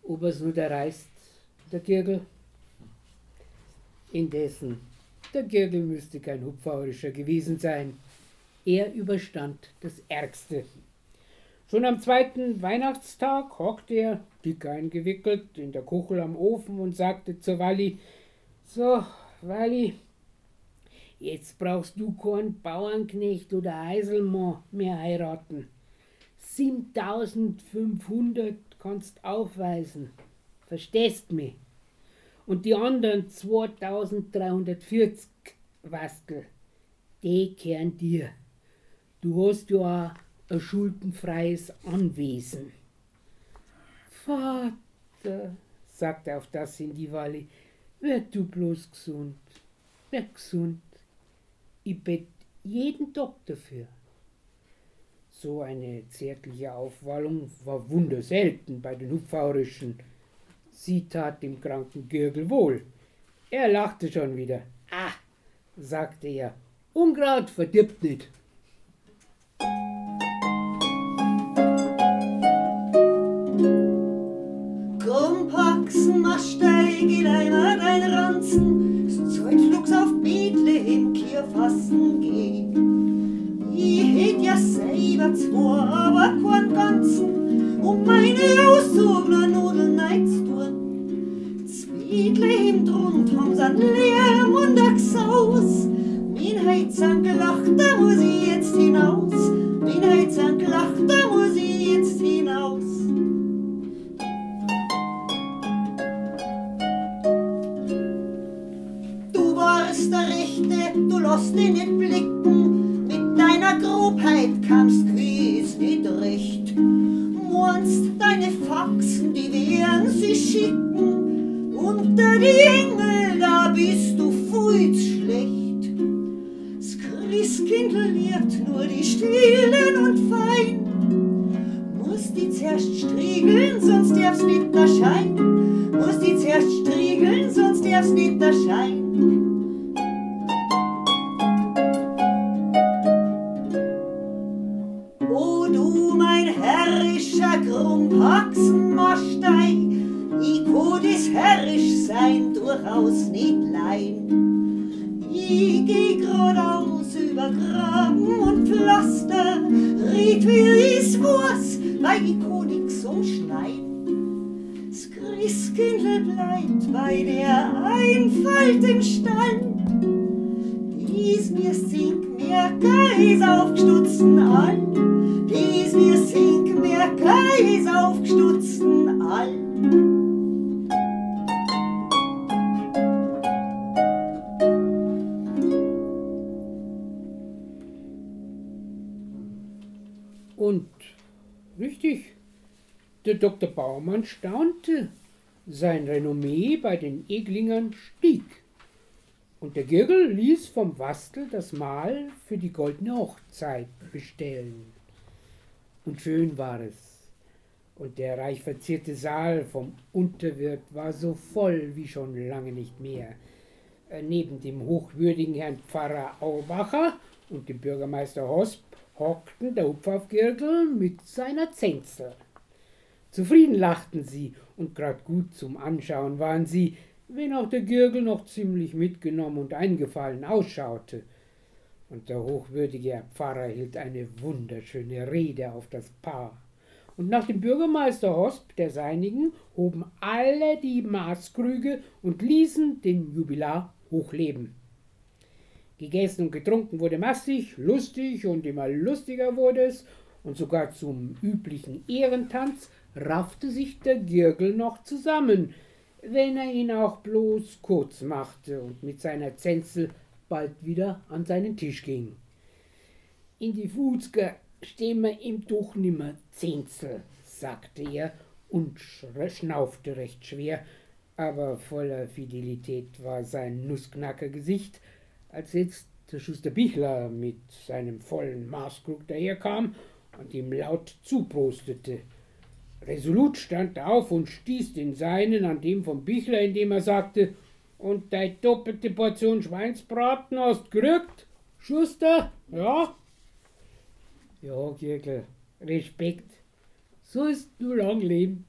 [SPEAKER 1] ob es nur der reißt, der Girgel. Indessen, der Girgel müsste kein Hupfaurischer gewesen sein. Er überstand das Ärgste. Schon am zweiten Weihnachtstag hockte er, dick eingewickelt, in der Kuchel am Ofen und sagte zu Walli, so, Walli, jetzt brauchst du keinen Bauernknecht oder Eiselmann mehr heiraten. 7500 kannst aufweisen. Verstehst mich? Und die anderen 2340 Wastel, die kehren dir. Du hast ja ein schuldenfreies Anwesen. Vater, sagte auf das in die Walli, werd du bloß gesund, werd gesund. Ich bett jeden Tag dafür. So eine zärtliche Aufwallung war wunderselten bei den Hupfaurischen. Sie tat dem kranken Gürgel wohl. Er lachte schon wieder. Ah, sagte er, Unkraut verdirbt nicht.
[SPEAKER 2] Krumpaxen, Masteig, Leimer, dein Ranzen, das Zeug flugs auf Bethlehem, Kierfassen gehen. Ich hätt ja selber zwei, aber keinen ganzen, um meine auszogenen Nudeln einzutun. Zwiedle drunter haben sie einen Lärm und ein Gesaus. Min Heizern gelacht, da muss ich jetzt hinaus. Min Heizern gelacht, da muss ich jetzt hinaus. Krumpachsenmarstein, ich kann das herrisch sein, durchaus nicht lein. Ich geh geradeaus über Graben und Pflaster, red wie ich's weiß, weil ich kann nix umschneiden. Das Christkindle bleibt bei der Einfalt im Stall. Dies mir singt mir Geis aufgestutzten all,
[SPEAKER 1] der Dr. Baumann staunte. Sein Renommee bei den Eglingern stieg. Und der Girgel ließ vom Wastel das Mahl für die goldene Hochzeit bestellen. Und schön war es. Und der reich verzierte Saal vom Unterwirt war so voll wie schon lange nicht mehr. Äh, neben dem hochwürdigen Herrn Pfarrer Aubacher und dem Bürgermeister Hosp hockten der Hupfaufgirgel mit seiner Zenzel. Zufrieden lachten sie und grad gut zum Anschauen waren sie, wenn auch der Gürgel noch ziemlich mitgenommen und eingefallen ausschaute. Und der hochwürdige Herr Pfarrer hielt eine wunderschöne Rede auf das Paar. Und nach dem Bürgermeister Hosp, der seinigen, hoben alle die Maßkrüge und ließen den Jubilar hochleben. Gegessen und getrunken wurde massig, lustig und immer lustiger wurde es, und sogar zum üblichen Ehrentanz raffte sich der Girgel noch zusammen, wenn er ihn auch bloß kurz machte und mit seiner Zenzel bald wieder an seinen Tisch ging. In die Fußger stehen wir im Tuch nimmer Zenzel, sagte er und schnaufte recht schwer, aber voller Fidelität war sein Nussknackergesicht, als jetzt der Schuster Bichler mit seinem vollen Maßkrug daherkam und ihm laut zuprostete. Resolut stand er auf und stieß den seinen an dem vom Bichler, indem er sagte, und deine doppelte Portion Schweinsbraten hast gerückt? Schuster, ja? Ja, Kirkel, Respekt. So ist nur lang leben,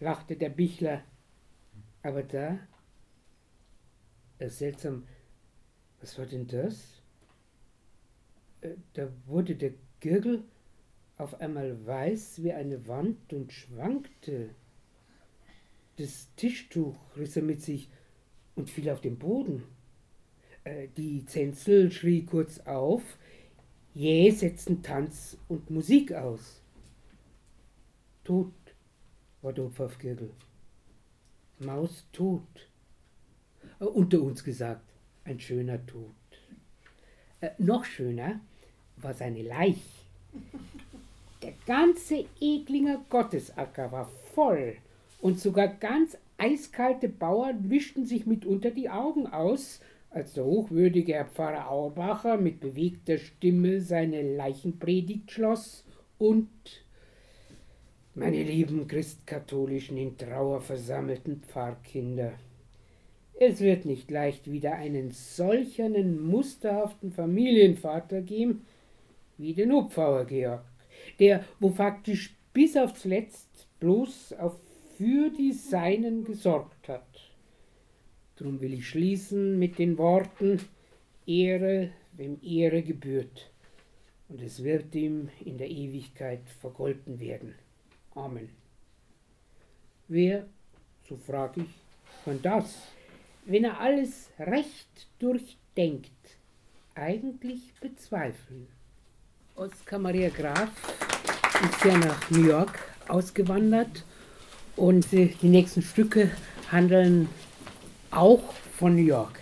[SPEAKER 1] lachte der Bichler. Aber da, äh, seltsam, was war denn das? Äh, da wurde der Gürgel auf einmal weiß wie eine Wand und schwankte. Das Tischtuch riss er mit sich und fiel auf den Boden. Äh, die Zenzel schrie kurz auf, jäh setzten Tanz und Musik aus. Tot war der Opfergürtel. Maus tot. Äh, unter uns gesagt, ein schöner Tod. Äh, noch schöner war seine Leich. Der ganze Eklinger Gottesacker war voll und sogar ganz eiskalte Bauern wischten sich mitunter die Augen aus, als der hochwürdige Herr Pfarrer Auerbacher mit bewegter Stimme seine Leichenpredigt schloss und meine lieben christkatholischen in Trauer versammelten Pfarrkinder, es wird nicht leicht wieder einen solchernen musterhaften Familienvater geben wie den Upfauer Georg, der, wo faktisch bis aufs Letzt bloß auf für die Seinen gesorgt hat. Drum will ich schließen mit den Worten Ehre, wem Ehre gebührt, und es wird ihm in der Ewigkeit vergolten werden. Amen. Wer, so frage ich, kann das, wenn er alles recht durchdenkt, eigentlich bezweifeln? Oskar Maria Graf ist ja nach New York ausgewandert und die nächsten Stücke handeln auch von New York.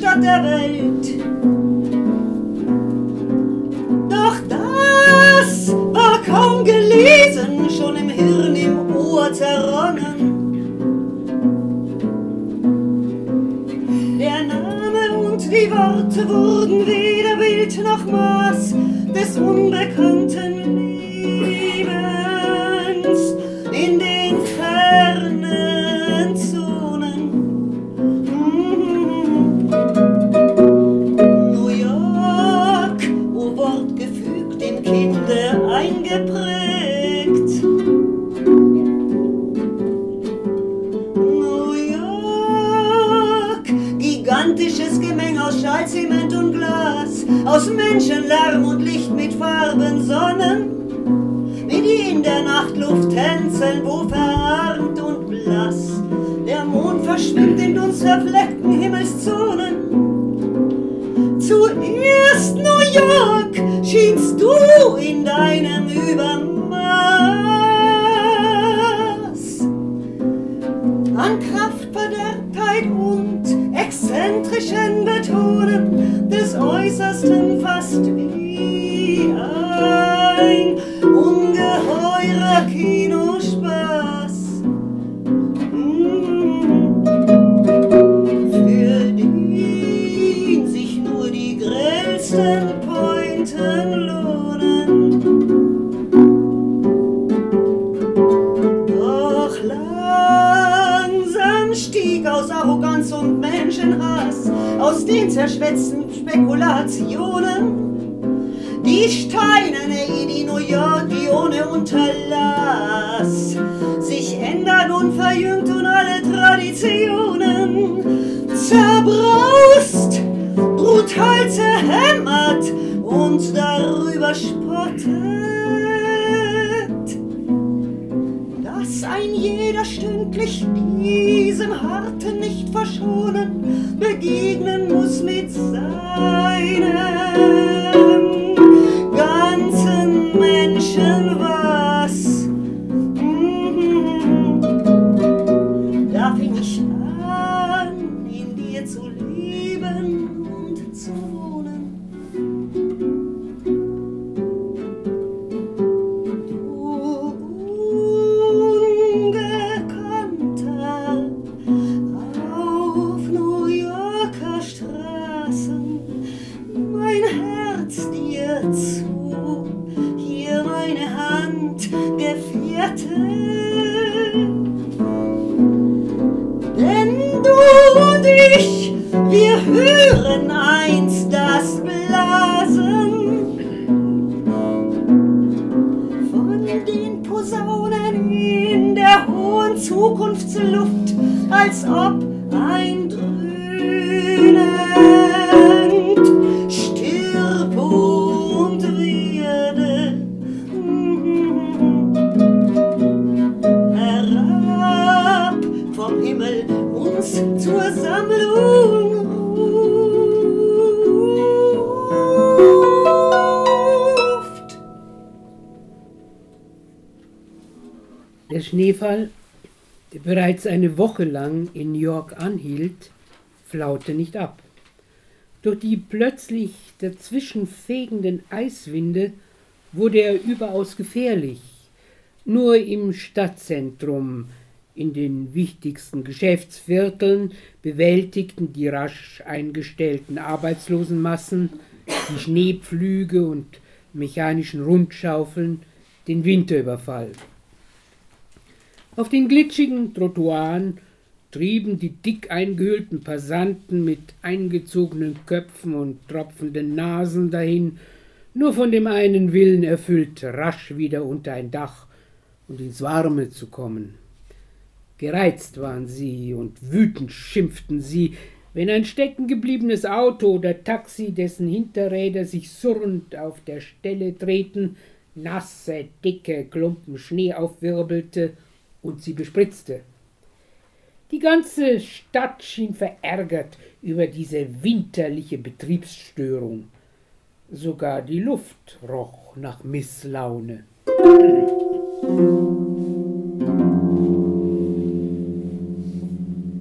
[SPEAKER 2] Stadt der Welt. Doch das war kaum gelesen, schon im Hirn, im Ohr zerronnen. Der Name und die Worte wurden weder Bild noch Maß des unbekannten dunstverfleckten Himmelszonen. Zuerst New York schienst du in deinem Übermaß an Kraftverderbtheit und exzentrischen Betonen des Äußersten
[SPEAKER 1] eine Woche lang in New York anhielt, flaute nicht ab. Durch die plötzlich dazwischenfegenden Eiswinde wurde er überaus gefährlich. Nur im Stadtzentrum, in den wichtigsten Geschäftsvierteln, bewältigten die rasch eingestellten Arbeitslosenmassen, die Schneepflüge und mechanischen Rundschaufeln den Winterüberfall. Auf den glitschigen Trottoiren trieben die dick eingehüllten Passanten mit eingezogenen Köpfen und tropfenden Nasen dahin, nur von dem einen Willen erfüllt, rasch wieder unter ein Dach und ins Warme zu kommen. Gereizt waren sie und wütend schimpften sie, wenn ein steckengebliebenes Auto oder Taxi, dessen Hinterräder sich surrend auf der Stelle drehten, nasse, dicke Klumpen Schnee aufwirbelte und sie bespritzte. Die ganze Stadt schien verärgert über diese winterliche Betriebsstörung. Sogar die Luft roch nach Misslaune.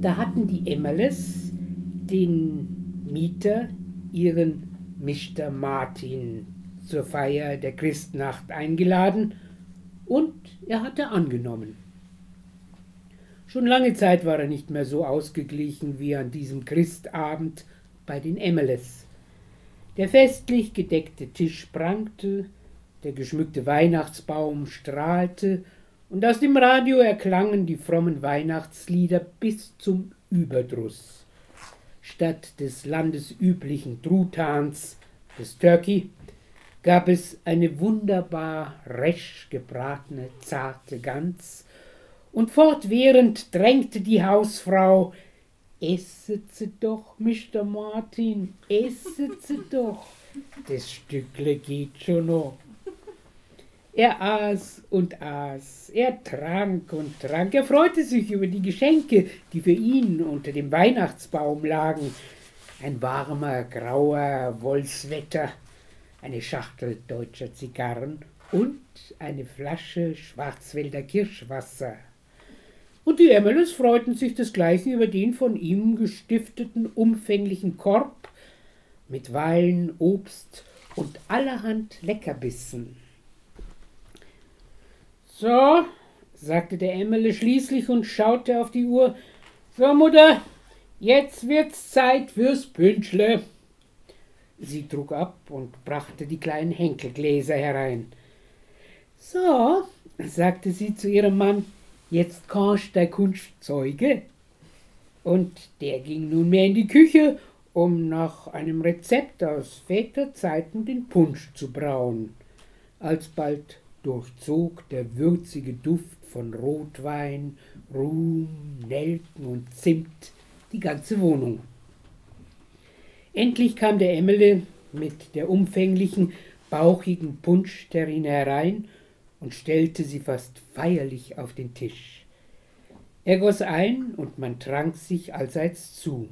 [SPEAKER 1] Da hatten die Emmerles den Mieter, ihren Mr. Martin, zur Feier der Christnacht eingeladen und er hatte angenommen. Schon lange Zeit war er nicht mehr so ausgeglichen wie an diesem Christabend bei den Emmeles. Der festlich gedeckte Tisch prangte, der geschmückte Weihnachtsbaum strahlte, und aus dem Radio erklangen die frommen Weihnachtslieder bis zum Überdruss. Statt des landesüblichen Truthahns, des Turkey, gab es eine wunderbar resch gebratene, zarte Gans, und fortwährend drängte die Hausfrau, esset sie doch, Mr. Martin, esset sie doch, das Stückle geht schon noch. Er aß und aß, er trank und trank, er freute sich über die Geschenke, die für ihn unter dem Weihnachtsbaum lagen. Ein warmer, grauer Wolfswetter, eine Schachtel deutscher Zigarren und eine Flasche Schwarzwälder Kirschwasser. Und die Emmeles freuten sich desgleichen über den von ihm gestifteten umfänglichen Korb mit Wein, Obst und allerhand Leckerbissen. So, sagte der Emmele schließlich und schaute auf die Uhr. So, Mutter, jetzt wird's Zeit fürs Pünschle. Sie trug ab und brachte die kleinen Henkelgläser herein. So, sagte sie zu ihrem Mann, jetzt kannst der Kunstzeuge. Und der ging nunmehr in die Küche, um nach einem Rezept aus Väterzeiten den Punsch zu brauen. Alsbald durchzog der würzige Duft von Rotwein, Rum, Nelken und Zimt die ganze Wohnung. Endlich kam der Emmele mit der umfänglichen, bauchigen Punschterrine herein und stellte sie fast feierlich auf den Tisch. Er goss ein und man trank sich allseits zu.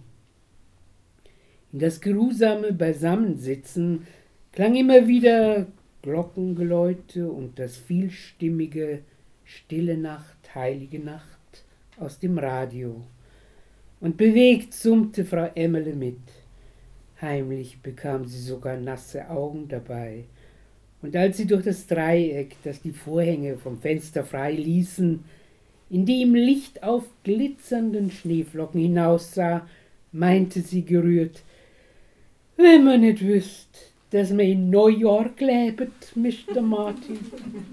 [SPEAKER 1] In das geruhsame Beisammensitzen klang immer wieder Glockengeläute und das vielstimmige Stille Nacht, heilige Nacht aus dem Radio. Und bewegt summte Frau Emmele mit. Heimlich bekam sie sogar nasse Augen dabei. Und als sie durch das Dreieck, das die Vorhänge vom Fenster frei ließen, in die im Licht auf glitzernden Schneeflocken hinaussah, meinte sie gerührt, wenn man nicht wüsst, dass man in New York lebt, Mr. Martin.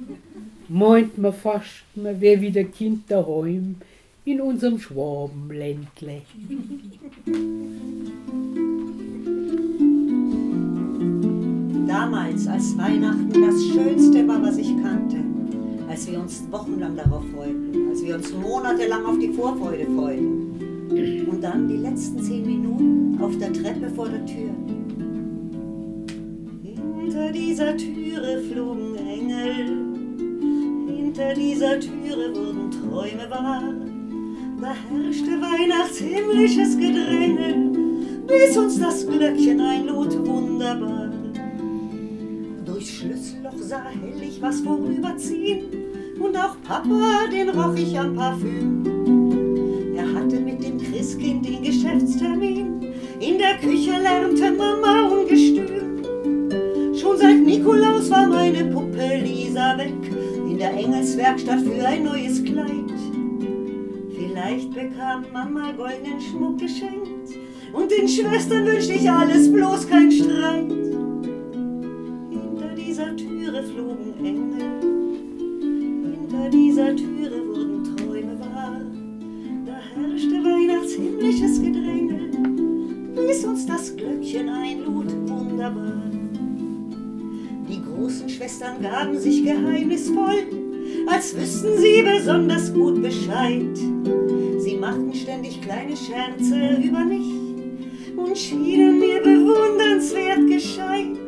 [SPEAKER 1] Meint man fast, man wär wieder Kind daheim, in unserem Schwabenländle.
[SPEAKER 2] Damals, als Weihnachten das Schönste war, was ich kannte, als wir uns wochenlang darauf freuten, als wir uns monatelang auf die Vorfreude freuten. Und dann die letzten zehn Minuten auf der Treppe vor der Tür. Hinter dieser Türe flogen Engel, hinter dieser Türe wurden Träume wahr. Da herrschte weihnachtshimmlisches Gedrängel, bis uns das Glöckchen einlud, wunderbar. Schlüsselloch sah hell ich was vorüberziehen, und auch Papa, den roch ich am Parfüm. Er hatte mit dem Christkind den Geschäftstermin, in der Küche lärmte Mama ungestüm. Schon seit Nikolaus war meine Puppe Lisa weg, in der Engelswerkstatt für ein neues Kleid. Vielleicht bekam Mama goldenen Schmuck geschenkt und den Schwestern wünschte ich alles, bloß kein Streit. Engel, hinter dieser Türe wurden Träume wahr. Da herrschte weihnachtshimmlisches Gedrängel, bis uns das Glöckchen einlud, wunderbar. Die großen Schwestern gaben sich geheimnisvoll, als wüssten sie besonders gut Bescheid. Sie machten ständig kleine Scherze über mich und schienen mir bewundernswert gescheit.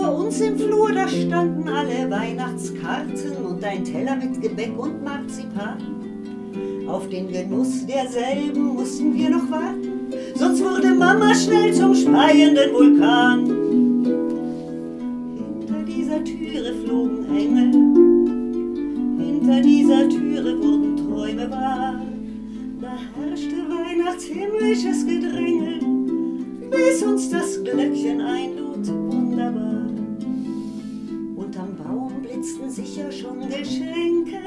[SPEAKER 2] Vor uns im Flur, da standen alle Weihnachtskarten und ein Teller mit Gebäck und Marzipan. Auf den Genuss derselben mussten wir noch warten, sonst wurde Mama schnell zum speienden Vulkan. Hinter dieser Türe flogen Engel, hinter dieser Türe wurden Träume wahr. Da herrschte weihnachtshimmlisches Gedrängel, bis uns das Glöckchen einlud, Blitzten sicher schon Geschenke,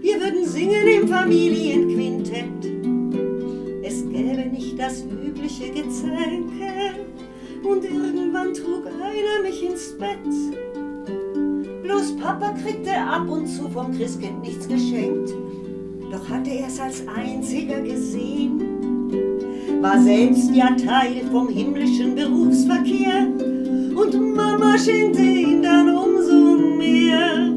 [SPEAKER 2] wir würden singen im Familienquintett. Es gäbe nicht das übliche Gezänke, und irgendwann trug einer mich ins Bett. Bloß Papa kriegte ab und zu vom Christkind nichts geschenkt, doch hatte er's als einziger gesehen. War selbst ja Teil vom himmlischen Berufsverkehr ihn dann umso mehr.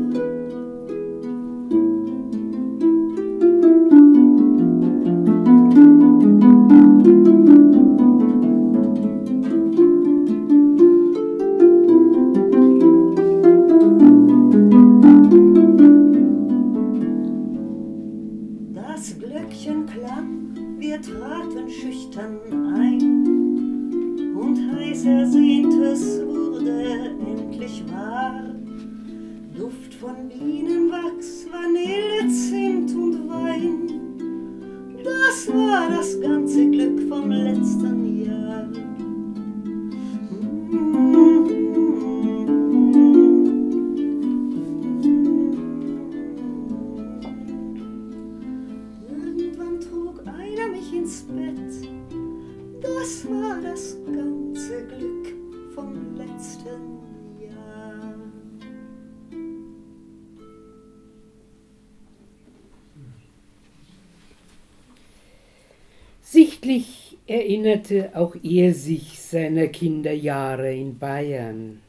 [SPEAKER 1] Erinnerte auch er sich seiner Kinderjahre in Bayern.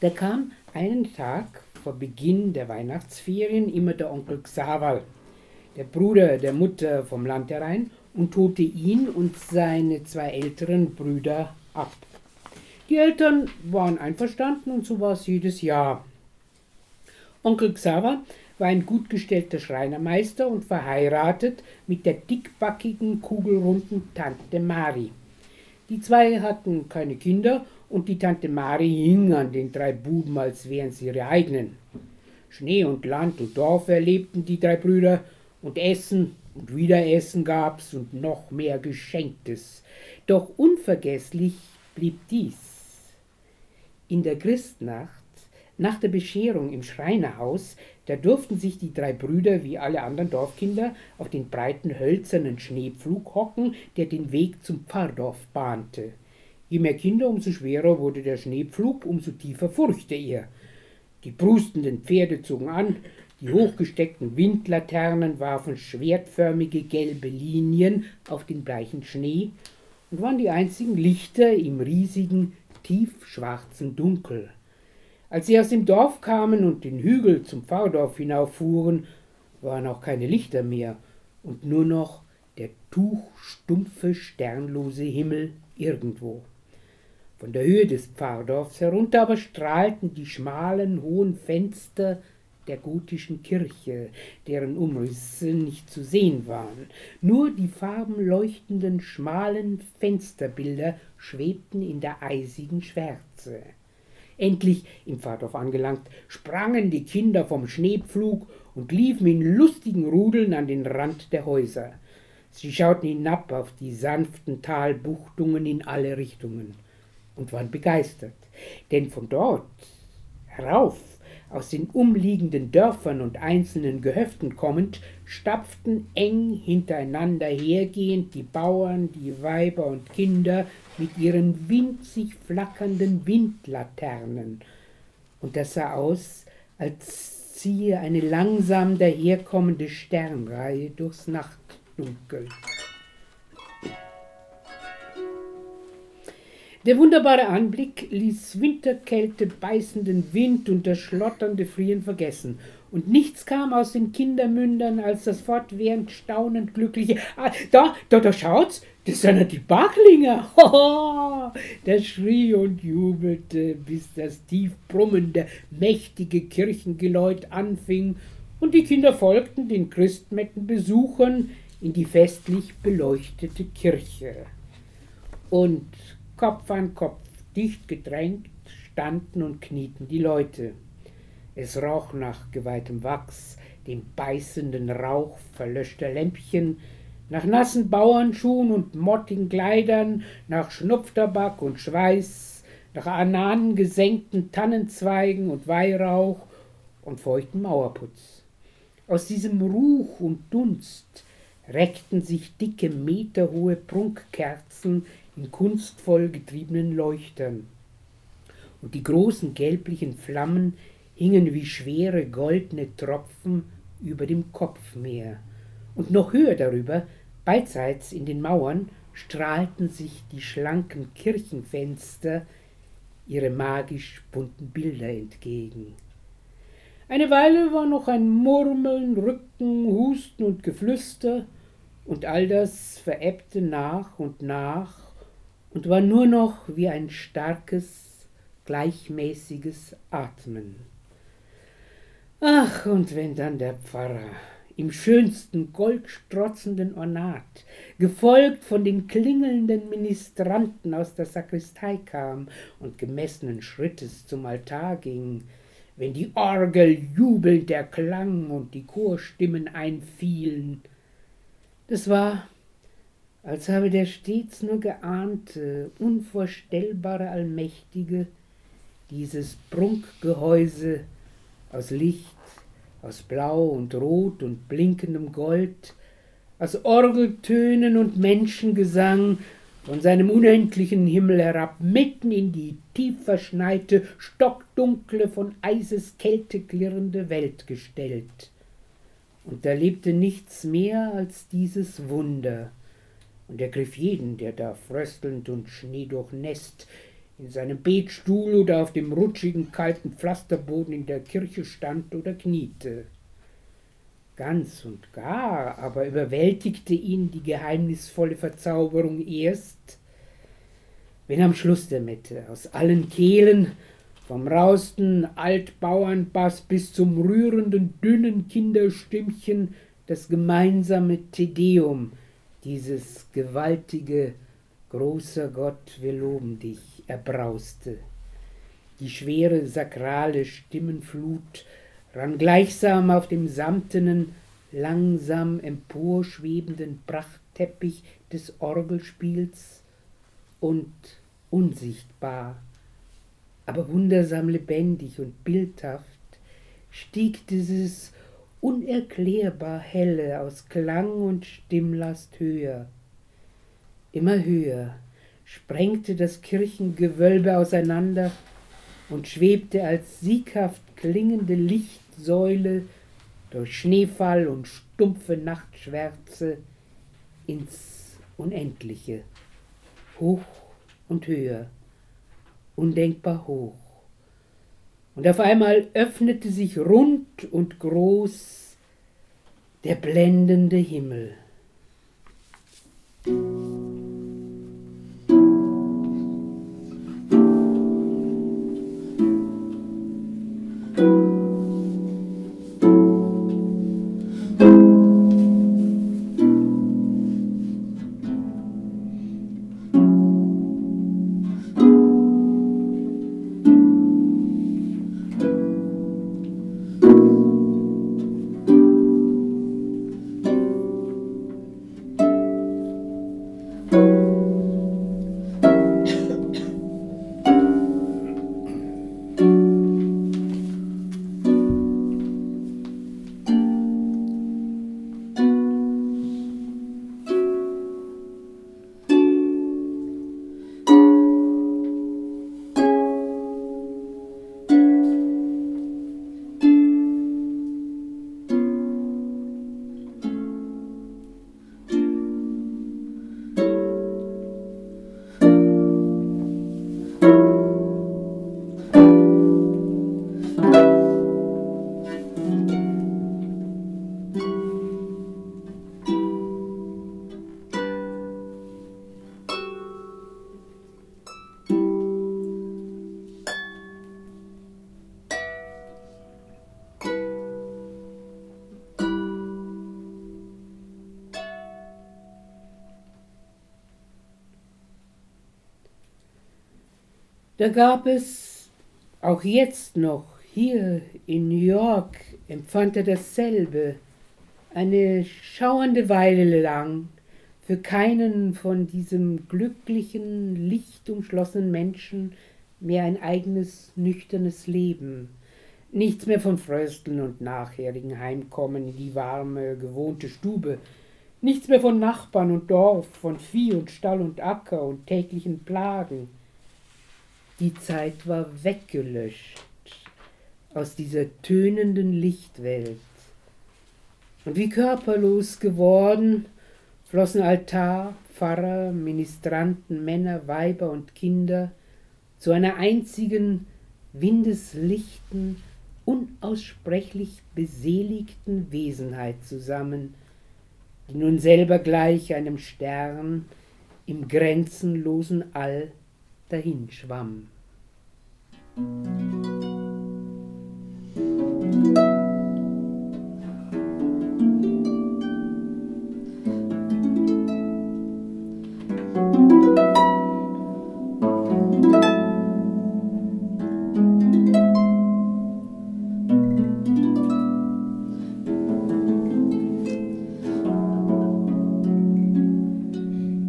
[SPEAKER 1] Da kam einen Tag vor Beginn der Weihnachtsferien immer der Onkel Xaverl, der Bruder der Mutter vom Land herein, und holte ihn und seine zwei älteren Brüder ab. Die Eltern waren einverstanden und so war es jedes Jahr. Onkel Xaver war ein gut gestellter Schreinermeister und verheiratet mit der dickbackigen, kugelrunden Tante Mari. Die zwei hatten keine Kinder und die Tante Mari hing an den drei Buben, als wären sie ihre eigenen. Schnee und Land und Dorf erlebten die drei Brüder und Essen und wieder Essen gab's und noch mehr Geschenktes. Doch unvergesslich blieb dies. In der Christnacht, nach der Bescherung im Schreinerhaus, da durften sich die drei Brüder wie alle anderen Dorfkinder auf den breiten hölzernen Schneepflug hocken, der den Weg zum Pfarrdorf bahnte. Je mehr Kinder, umso schwerer wurde der Schneepflug, umso tiefer furchte er. Die brustenden Pferde zogen an, Die hochgesteckten Windlaternen warfen schwertförmige gelbe Linien auf den bleichen Schnee und waren die einzigen Lichter im riesigen, tiefschwarzen Dunkel. Als sie aus dem Dorf kamen und den Hügel zum Pfarrdorf hinauffuhren, waren auch keine Lichter mehr und nur noch der tuchstumpfe, sternlose Himmel irgendwo. Von der Höhe des Pfarrdorfs herunter aber strahlten die schmalen, hohen Fenster der gotischen Kirche, deren Umrisse nicht zu sehen waren. Nur die farbenleuchtenden, schmalen Fensterbilder schwebten in der eisigen Schwärze. Endlich, im Pfarrdorf angelangt, sprangen die Kinder vom Schneepflug und liefen in lustigen Rudeln an den Rand der Häuser. Sie schauten hinab auf die sanften Talbuchtungen in alle Richtungen und waren begeistert, denn von dort herauf, aus den umliegenden Dörfern und einzelnen Gehöften kommend, stapften eng hintereinander hergehend die Bauern, die Weiber und Kinder mit ihren winzig flackernden Windlaternen, und das sah aus, als ziehe eine langsam daherkommende Sternreihe durchs Nachtdunkel. Der wunderbare Anblick ließ Winterkälte, beißenden Wind und das schlotternde Frieren vergessen, und nichts kam aus den Kindermündern als das fortwährend staunend glückliche ah, Da, da, da schaut's, das sind ja die Backlinger. Hoho! Der schrie und jubelte, bis das tief brummende, mächtige Kirchengeläut anfing, und die Kinder folgten den Christmetten Besuchern in die festlich beleuchtete Kirche. Und Kopf an Kopf, dicht gedrängt, standen und knieten die Leute. Es roch nach geweihtem Wachs, dem beißenden Rauch verlöschter Lämpchen, nach nassen Bauernschuhen und mottigen Kleidern, nach Schnupftabak und Schweiß, nach anangesenkten Tannenzweigen und Weihrauch und feuchten Mauerputz. Aus diesem Ruch und Dunst reckten sich dicke, meterhohe Prunkkerzen in kunstvoll getriebenen Leuchtern. Und die großen gelblichen Flammen hingen wie schwere goldene Tropfen über dem Kopfmeer. Und noch höher darüber, beidseits in den Mauern, strahlten sich die schlanken Kirchenfenster ihre magisch bunten Bilder entgegen. Eine Weile war noch ein Murmeln, Rücken, Husten und Geflüster, und all das verebbte nach und nach und war nur noch wie ein starkes, gleichmäßiges Atmen. Ach, und wenn dann der Pfarrer im schönsten goldstrotzenden Ornat, gefolgt von den klingelnden Ministranten aus der Sakristei kam und gemessenen Schrittes zum Altar ging, wenn die Orgel jubelnd erklang und die Chorstimmen einfielen. Das war als habe der stets nur geahnte, unvorstellbare Allmächtige dieses Prunkgehäuse aus Licht, aus Blau und Rot und blinkendem Gold, aus Orgeltönen und Menschengesang von seinem unendlichen Himmel herab, mitten in die tief verschneite, stockdunkle, von Eiseskälte klirrende Welt gestellt. Und da lebte nichts mehr als dieses Wunder, und ergriff jeden, der da fröstelnd und schneedurchnässt in seinem Betstuhl oder auf dem rutschigen, kalten Pflasterboden in der Kirche stand oder kniete. Ganz und gar aber überwältigte ihn die geheimnisvolle Verzauberung erst, wenn am Schluss der Mette aus allen Kehlen, vom rausten Altbauernbass bis zum rührenden, dünnen Kinderstimmchen, das gemeinsame Tedeum dieses gewaltige, großer Gott, wir loben dich, erbrauste. Die schwere sakrale Stimmenflut rann gleichsam auf dem samtenen, langsam emporschwebenden Prachtteppich des Orgelspiels und unsichtbar, aber wundersam lebendig und bildhaft stieg dieses unerklärbar helle aus Klang und Stimmlast höher. Immer höher sprengte das Kirchengewölbe auseinander und schwebte als sieghaft klingende Lichtsäule durch Schneefall und stumpfe Nachtschwärze ins Unendliche, hoch und höher, undenkbar hoch. Und auf einmal öffnete sich rund und groß der blendende Himmel. Da gab es auch jetzt noch hier in New York empfand er dasselbe, eine schauernde Weile lang für keinen von diesem glücklichen, lichtumschlossenen Menschen mehr ein eigenes, nüchternes Leben. Nichts mehr von Frösteln und nachherigen Heimkommen in die warme, gewohnte Stube. Nichts mehr von Nachbarn und Dorf, von Vieh und Stall und Acker und täglichen Plagen. Die Zeit war weggelöscht aus dieser tönenden Lichtwelt. Und wie körperlos geworden, flossen Altar, Pfarrer, Ministranten, Männer, Weiber und Kinder zu einer einzigen, windeslichten, unaussprechlich beseligten Wesenheit zusammen, die nun selber gleich einem Stern im grenzenlosen All dahinschwamm.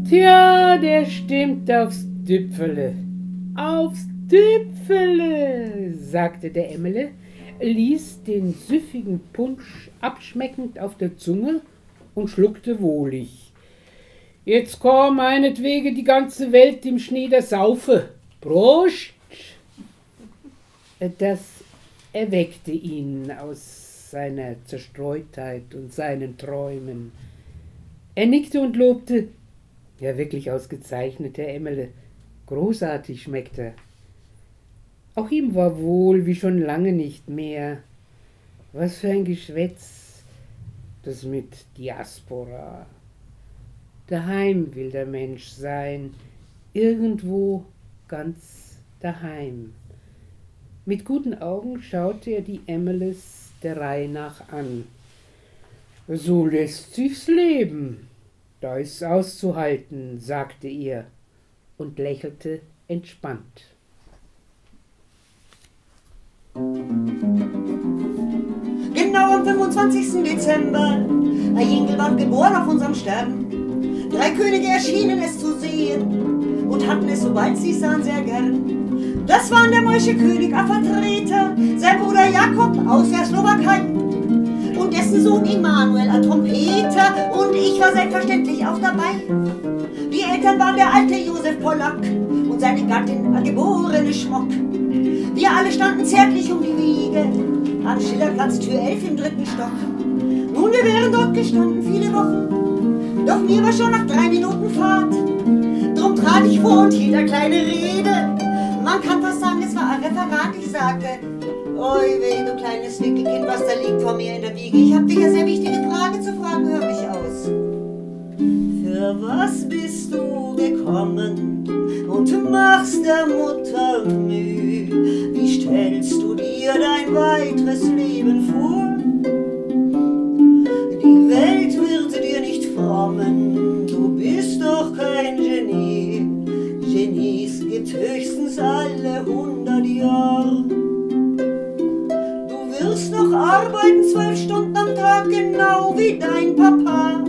[SPEAKER 1] Tja, der stimmt aufs Düpfele. Aufs Düpfele, sagte der Emmele, ließ den süffigen Punsch abschmeckend auf der Zunge und schluckte wohlig. Jetzt komm meinetwegen die ganze Welt im Schnee der Saufe. Prost! Das erweckte ihn aus seiner Zerstreutheit und seinen Träumen. Er nickte und lobte, ja wirklich ausgezeichnet, Herr Emmele. Großartig schmeckt er. Auch ihm war wohl wie schon lange nicht mehr. Was für ein Geschwätz, das mit Diaspora. Daheim will der Mensch sein, irgendwo ganz daheim. Mit guten Augen schaute er die Emmeles der Reihe nach an. So lässt sich's leben. Da ist's auszuhalten, sagte er und lächelte entspannt.
[SPEAKER 2] Genau am 25. Dezember, ein Jingel war geboren auf unserem Stern. Drei Könige erschienen es zu sehen und hatten es, sobald sie sahen, sehr gern. Das waren der Moische König, Vertreter, sein Bruder Jakob aus der Slowakei und dessen Sohn Immanuel, ein Trompeter und ich war selbstverständlich auch dabei. Eltern waren der alte Josef Pollack und seine Gattin, geborene Schmock. Wir alle standen zärtlich um die Wiege, Am Schillerplatz Tür 11 im dritten Stock. Nun, wir wären dort gestanden viele Wochen. Doch mir war schon nach drei Minuten Fahrt. Drum trat ich vor und hielt eine kleine Rede. Man kann fast sagen, es war ein Referat. Ich sagte, oi weh, du kleines Wickelkind, was da liegt vor mir in der Wiege. Ich hab dich eine sehr wichtige Frage zu fragen, hör mich aus. Für was bist du gekommen und machst der Mutter Mühe? Wie stellst du dir dein weiteres Leben vor? Die Welt wird dir nicht frommen, du bist doch kein Genie. Genies gibt höchstens alle hundert Jahre. Du wirst noch arbeiten zwölf Stunden am Tag, genau wie dein Papa.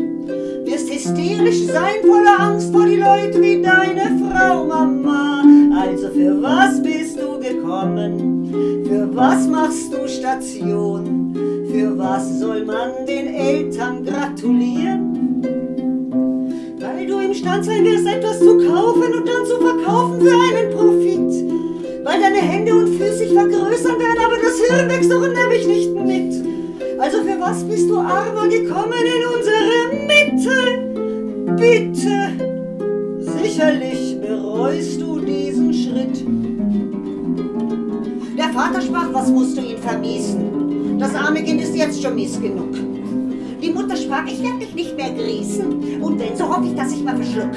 [SPEAKER 2] Hysterisch sein, voller Angst vor die Leute wie deine Frau Mama. Also für was bist du gekommen? Für was machst du Station? Für was soll man den Eltern gratulieren? Weil du imstand sein wirst, etwas zu kaufen und dann zu verkaufen für einen Profit. Weil deine Hände und Füße sich vergrößern werden, aber das Hirn wächst doch nämlich nicht mit. Also für was bist du armer gekommen in unsere Mitte? Bitte, sicherlich bereust du diesen Schritt. Der Vater sprach, was musst du ihn vermiesen? Das arme Kind ist jetzt schon mies genug. Die Mutter sprach, ich werde dich nicht mehr grießen. Und wenn, so hoffe ich, dass ich mal verschluck.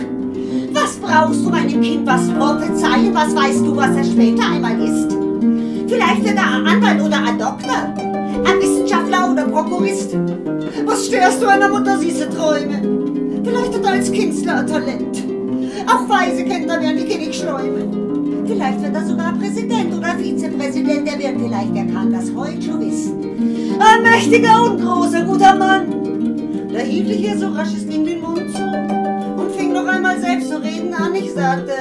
[SPEAKER 2] Was brauchst du meinem Kind was prophezeien? Was weißt du, was er später einmal ist? Vielleicht wird er ein Anwalt oder ein Doktor, ein Wissenschaftler oder Prokurist. Was störst du einer Mutter süße Träume? Vielleicht hat er als Künstler ein Talent. Auch weise Kinder werden die König schäumen. Vielleicht wird er sogar Präsident oder Vizepräsident, der wird vielleicht, er kann das heute schon wissen. Ein mächtiger und großer, guter Mann. Da hielt ich ihr so rasch es ging den Mund zu und fing noch einmal selbst zu reden an. Ich sagte,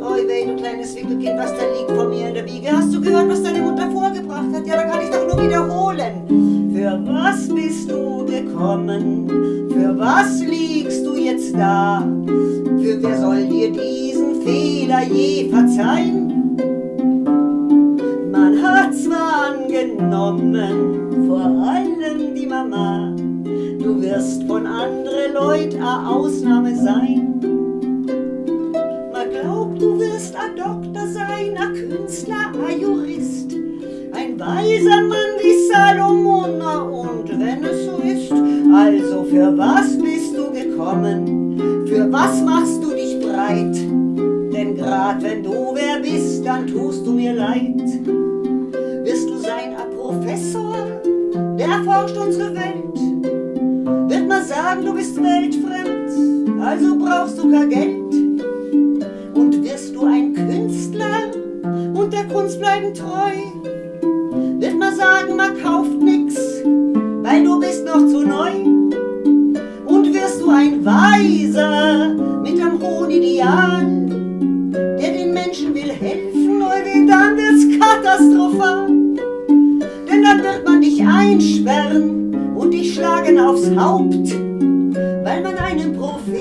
[SPEAKER 2] oi weh, du kleines Wickelkind, was da liegt vor mir in der Wiege. Hast du gehört, was deine Mutter vorgebracht hat? Ja, da kann ich doch nur wiederholen. Für was bist du gekommen? Was liegst du jetzt da? Für wer soll dir diesen Fehler je verzeihen? Man hat zwar angenommen, vor allem die Mama, du wirst von andere Leute a Ausnahme sein. Man glaubt, du wirst a Doktor sein, a Künstler, a Jurist, ein weiser Mann wie Salomon, also für was bist du gekommen? Für was machst du dich breit? Denn grad wenn du wer bist, dann tust du mir leid. Wirst du sein a Professor, der erforscht unsere Welt? Wird man sagen, du bist weltfremd, also brauchst du kein Geld? Und wirst du ein Künstler und der Kunst bleiben treu? Wird man sagen, man kauft nix, ein Weiser mit einem hohen Ideal, der den Menschen will helfen, weh, dann wird's katastrophal. Denn dann wird man dich einsperren und dich schlagen aufs Haupt, weil man einem Propheten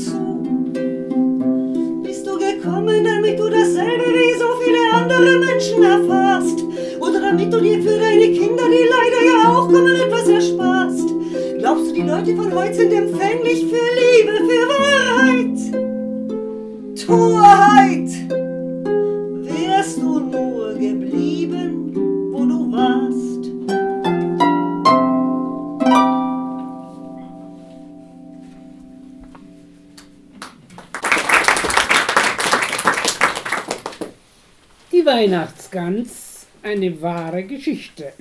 [SPEAKER 2] 25.12. noch dazu. Bist du gekommen, damit du dasselbe wie so viele andere Menschen erfährst? Oder damit du dir für deine Kinder, die leider ja auch kommen, etwas ersparst? Glaubst du, die Leute von heute sind empfänglich für Liebe,
[SPEAKER 1] wahre Geschichte.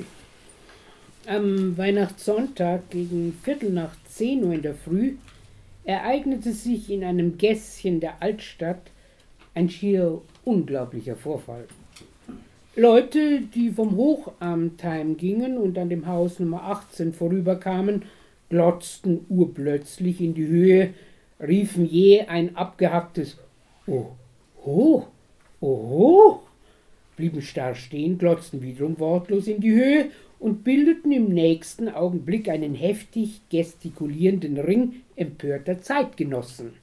[SPEAKER 1] Am Weihnachtssonntag gegen Viertel nach zehn Uhr in der Früh ereignete sich in einem Gässchen der Altstadt ein schier unglaublicher Vorfall. Leute, die vom Hochamt heimgingen und an dem Haus Nummer 18 vorüberkamen, glotzten urplötzlich in die Höhe, riefen je ein abgehacktes Oh, oh, oh, blieben starr stehen, glotzten wiederum wortlos in die Höhe und bildeten im nächsten Augenblick einen heftig gestikulierenden Ring empörter Zeitgenossen.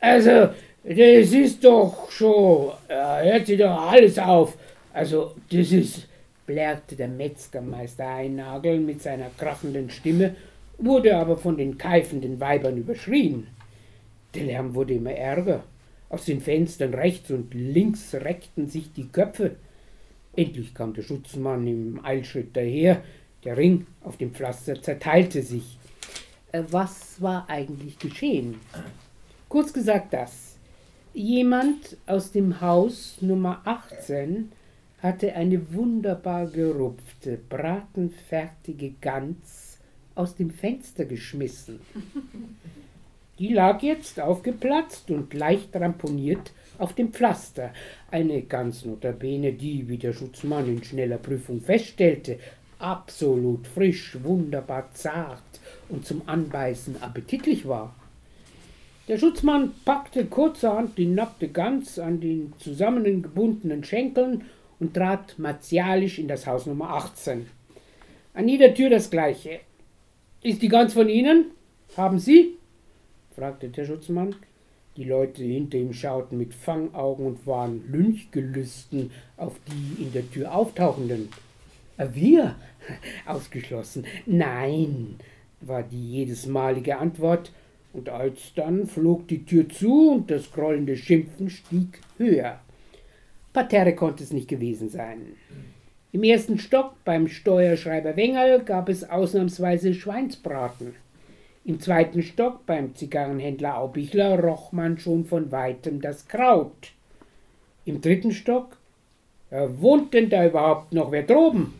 [SPEAKER 1] Also, das ist doch schon, hört sich doch alles auf. Also, das ist, blärte der Metzgermeister Einnagel mit seiner krachenden Stimme, wurde aber von den keifenden Weibern überschrien. Der Lärm wurde immer ärger. Aus den Fenstern rechts und links reckten sich die Köpfe. Endlich kam der Schutzmann im Eilschritt daher. Der Ring auf dem Pflaster zerteilte sich. Äh, was war eigentlich geschehen? Kurz gesagt das. Jemand aus dem Haus Nummer 18 hatte eine wunderbar gerupfte, bratenfertige Gans aus dem Fenster geschmissen. Die lag jetzt aufgeplatzt und leicht ramponiert auf dem Pflaster. Eine ganz notabene, die, wie der Schutzmann in schneller Prüfung feststellte, absolut frisch, wunderbar zart und zum Anbeißen appetitlich war. Der Schutzmann packte kurzerhand die nackte Gans an den zusammengebundenen Schenkeln und trat martialisch in das Haus Nummer 18. An jeder Tür das Gleiche. Ist die Gans von Ihnen? Haben Sie? Fragte der Schutzmann. Die Leute hinter ihm schauten mit Fangaugen und waren Lynchgelüsten auf die in der Tür auftauchenden. Wir? Ausgeschlossen. Nein, war die jedesmalige Antwort, und alsdann flog die Tür zu und das grollende Schimpfen stieg höher. Parterre konnte es nicht gewesen sein. Im ersten Stock beim Steuerschreiber Wengerl gab es ausnahmsweise Schweinsbraten. Im zweiten Stock beim Zigarrenhändler Aubichler roch man schon von weitem das Kraut. Im dritten Stock äh, wohnt denn da überhaupt noch wer droben?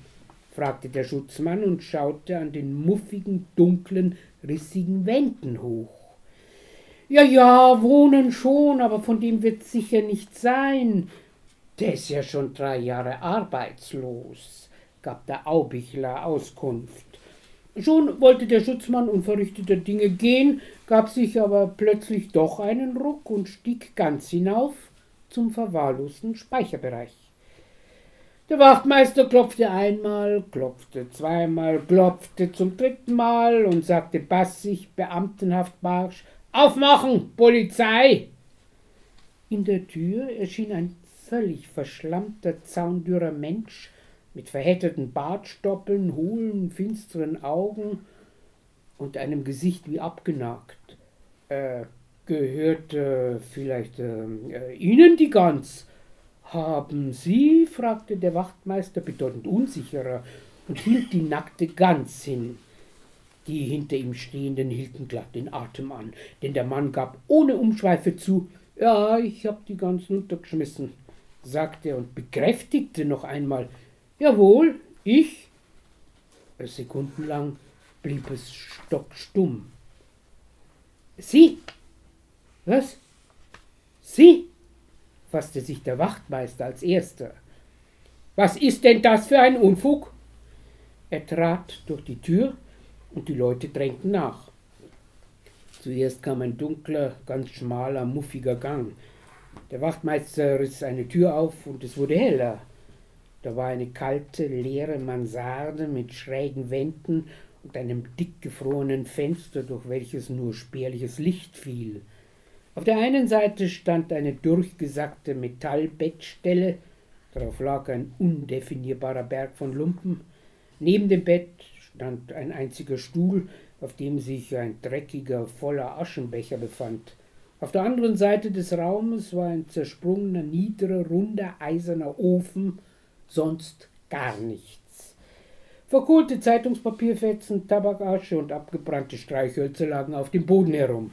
[SPEAKER 1] fragte der Schutzmann und schaute an den muffigen, dunklen, rissigen Wänden hoch. Ja, ja, wohnen schon, aber von dem wird sicher nicht sein. Der ist ja schon drei Jahre arbeitslos, gab der Aubichler Auskunft. Schon wollte der Schutzmann unverrichteter Dinge gehen, gab sich aber plötzlich doch einen Ruck und stieg ganz hinauf zum verwahrlosten Speicherbereich. Der Wachtmeister klopfte einmal, klopfte zweimal, klopfte zum dritten Mal und sagte bassig, beamtenhaft barsch: Aufmachen, Polizei! In der Tür erschien ein völlig verschlammter, zaundürrer Mensch mit verhätteten Bartstoppeln, hohlen, finsteren Augen und einem Gesicht wie abgenagt. Äh, gehört äh, vielleicht äh, Ihnen die Gans? Haben Sie? fragte der Wachtmeister bedeutend unsicherer und hielt die nackte Gans hin. Die hinter ihm Stehenden hielten glatt den Atem an, denn der Mann gab ohne Umschweife zu, ja, ich hab die Gans runtergeschmissen, sagte er und bekräftigte noch einmal, Jawohl, ich. Sekundenlang blieb es stockstumm. Sie? Was? Sie? fasste sich der Wachtmeister als erster. Was ist denn das für ein Unfug? Er trat durch die Tür und die Leute drängten nach. Zuerst kam ein dunkler, ganz schmaler, muffiger Gang. Der Wachtmeister riss eine Tür auf und es wurde heller. Da war eine kalte, leere Mansarde mit schrägen Wänden und einem dickgefrorenen Fenster, durch welches nur spärliches Licht fiel. Auf der einen Seite stand eine durchgesackte Metallbettstelle, darauf lag ein undefinierbarer Berg von Lumpen. Neben dem Bett stand ein einziger Stuhl, auf dem sich ein dreckiger, voller Aschenbecher befand. Auf der anderen Seite des Raumes war ein zersprungener, niederer, runder, eiserner Ofen sonst gar nichts. Verkohlte Zeitungspapierfetzen, Tabakasche und abgebrannte Streichhölzer lagen auf dem Boden herum.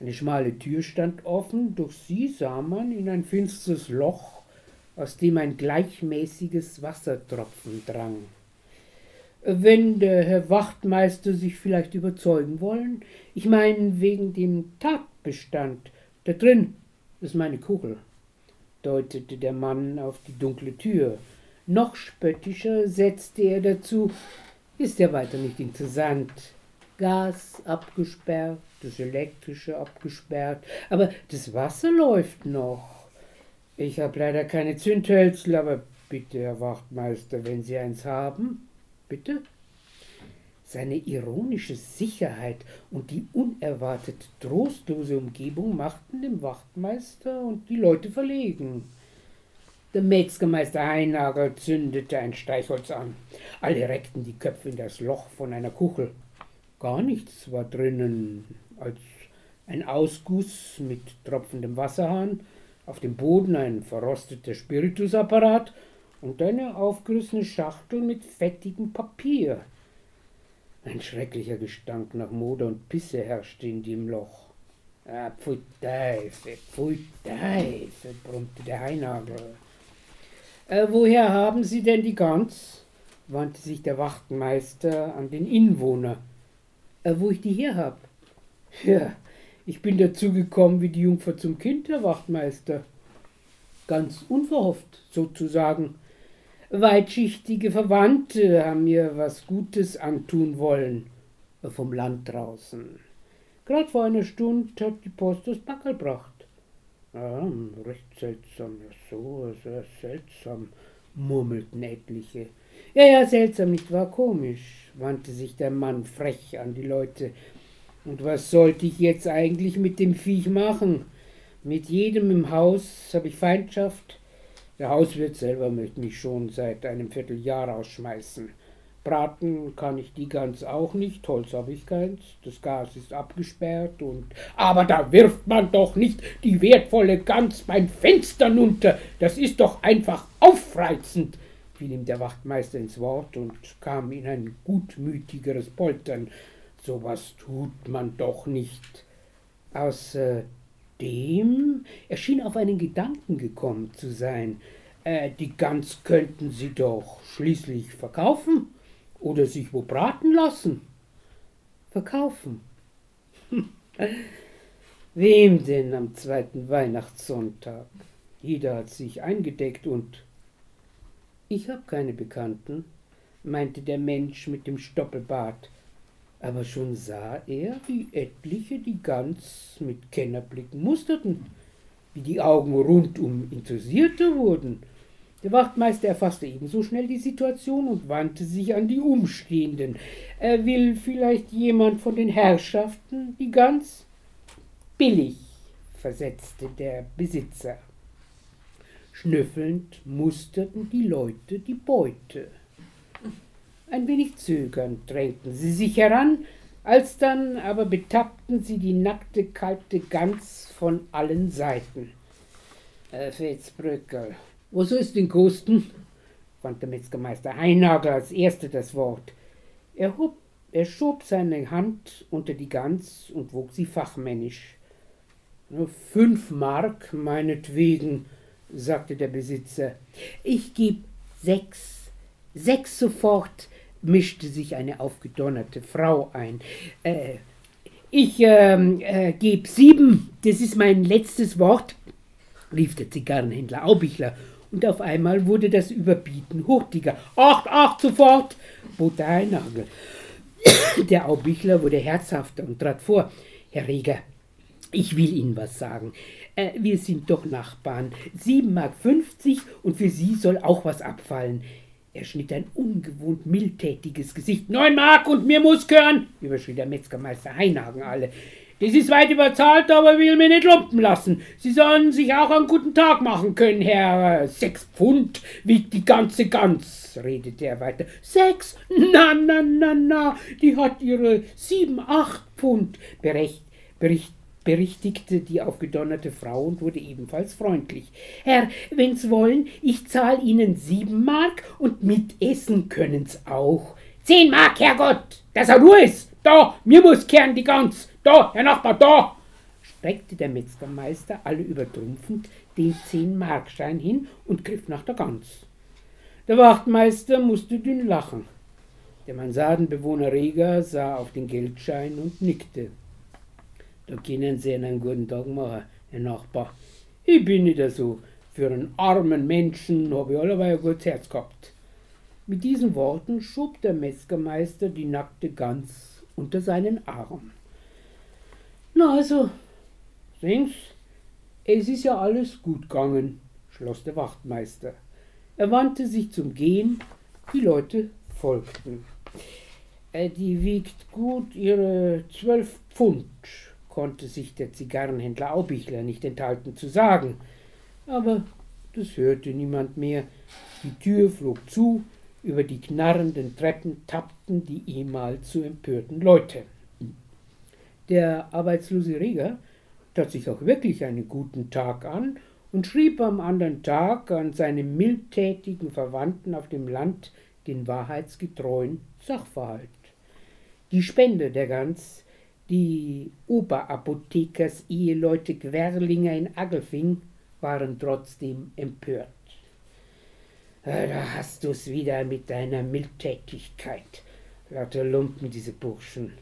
[SPEAKER 1] Eine schmale Tür stand offen, durch sie sah man in ein finsteres Loch, aus dem ein gleichmäßiges Wassertropfen drang. Wenn der Herr Wachtmeister sich vielleicht überzeugen wollen, ich meine wegen dem Tatbestand, da drin ist meine Kugel deutete der Mann auf die dunkle Tür. Noch spöttischer setzte er dazu, ist ja weiter nicht interessant. Gas abgesperrt, das elektrische abgesperrt, aber das Wasser läuft noch. Ich habe leider keine Zündhölzel, aber Bitte, Herr Wachtmeister, wenn Sie eins haben. Bitte? Seine ironische Sicherheit und die unerwartet trostlose Umgebung machten den Wachtmeister und die Leute verlegen. Der Metzgermeister Heinagel zündete ein Streichholz an. Alle reckten die Köpfe in das Loch von einer Kuchel. Gar nichts war drinnen, als ein Ausguss mit tropfendem Wasserhahn, auf dem Boden ein verrosteter Spiritusapparat und eine aufgerissene Schachtel mit fettigem Papier. Ein schrecklicher Gestank nach Moder und Pisse herrschte in dem Loch. Ah, pfui Teufel, pfui Teufel, brummte der Heinagel. Äh, woher haben Sie denn die Gans? wandte sich der Wachtmeister an den Inwohner. Äh, wo ich die her hab? Ja, ich bin dazu gekommen wie die Jungfer zum Kind, Herr Wachtmeister. Ganz unverhofft, sozusagen. Weitschichtige Verwandte haben mir was Gutes antun wollen, vom Land draußen. Gerade vor einer Stunde hat die Post das Backel gebracht. Ah, recht seltsam, ja so, sehr seltsam, murmelten etliche. Ja, ja, seltsam, nicht wahr? Komisch, wandte sich der Mann frech an die Leute. Und was sollte ich jetzt eigentlich mit dem Viech machen? Mit jedem im Haus habe ich Feindschaft. Der Hauswirt selber möchte mich schon seit einem Vierteljahr rausschmeißen. Braten kann ich die Gans auch nicht, Holz habe ich keins, das Gas ist abgesperrt und. Aber da wirft man doch nicht die wertvolle Gans beim Fenster nunter, das ist doch einfach aufreizend, fiel ihm der Wachtmeister ins Wort und kam in ein gutmütigeres Poltern. So was tut man doch nicht. Außerdem, er schien auf einen Gedanken gekommen zu sein. Äh, die Gans könnten Sie doch schließlich verkaufen oder sich wo braten lassen. Verkaufen. Wem denn am zweiten Weihnachtssonntag? Jeder hat sich eingedeckt und ich hab keine Bekannten, meinte der Mensch mit dem Stoppelbart, aber schon sah er, wie etliche die ganz mit Kennerblicken musterten, wie die Augen rundum interessierter wurden, der Wachtmeister erfasste ebenso schnell die Situation und wandte sich an die Umstehenden. Er will vielleicht jemand von den Herrschaften die Gans? Billig, versetzte der Besitzer. Schnüffelnd musterten die Leute die Beute. Ein wenig zögernd drängten sie sich heran, alsdann aber betappten sie die nackte, kalte Gans von allen Seiten. Äh, Fitzbrückel, soll es denn kosten? fand der Metzgermeister Heinagel als Erster das Wort. Er, hob, er schob seine Hand unter die Gans und wog sie fachmännisch. Nur fünf Mark, meinetwegen, sagte der Besitzer. Ich geb sechs, sechs sofort, mischte sich eine aufgedonnerte Frau ein. Äh, ich ähm, äh, geb sieben, das ist mein letztes Wort, rief der Zigarrenhändler Aubichler und auf einmal wurde das Überbieten hurtiger. Acht, acht, sofort, bot der Heinagel. Der Aubichler wurde herzhafter und trat vor. Herr Reger, ich will Ihnen was sagen. Äh, wir sind doch Nachbarn. 7,50 Mark und für Sie soll auch was abfallen. Er schnitt ein ungewohnt mildtätiges Gesicht. Neun Mark und mir muss gehören, überschrie der Metzgermeister Heinhagen alle. Das ist weit überzahlt, aber will mir nicht lumpen lassen. Sie sollen sich auch einen guten Tag machen können, Herr. Sechs Pfund wiegt die ganze Gans, redete er weiter. Sechs? Na, na, na, na, die hat ihre sieben, acht Pfund. Berecht, bericht, berichtigte die aufgedonnerte Frau und wurde ebenfalls freundlich. Herr, wenn's wollen, ich zahl Ihnen sieben Mark und mitessen können's auch. Zehn Mark, Herrgott, dass er nur ist. Da, mir muss kehren die Gans. Da, Herr Nachbar, da! streckte der Metzgermeister alle übertrumpfend den Zehn-Markschein hin und griff nach der Gans. Der Wachtmeister musste dünn lachen. Der Mansardenbewohner Reger sah auf den Geldschein und nickte. Da können Sie einen guten Tag machen, Herr Nachbar. Ich bin nicht so. Für einen armen Menschen habe ich allerweil ein gutes Herz gehabt. Mit diesen Worten schob der Metzgermeister die nackte Gans unter seinen Arm. Na also, sehen's, es ist ja alles gut gegangen, schloss der Wachtmeister. Er wandte sich zum Gehen, die Leute folgten. Äh, die wiegt gut ihre zwölf Pfund, konnte sich der Zigarrenhändler Aubichler nicht enthalten zu sagen. Aber das hörte niemand mehr. Die Tür flog zu, über die knarrenden Treppen tappten die ehemals so empörten Leute. Der arbeitslose Reger tat sich auch wirklich einen guten Tag an und schrieb am anderen Tag an seine mildtätigen Verwandten auf dem Land den wahrheitsgetreuen Sachverhalt. Die Spende der Gans, die Oberapothekers Eheleute Gwerlinger in Agelfing, waren trotzdem empört. Da hast du's wieder mit deiner Mildtätigkeit. Lauter Lumpen, diese Burschen.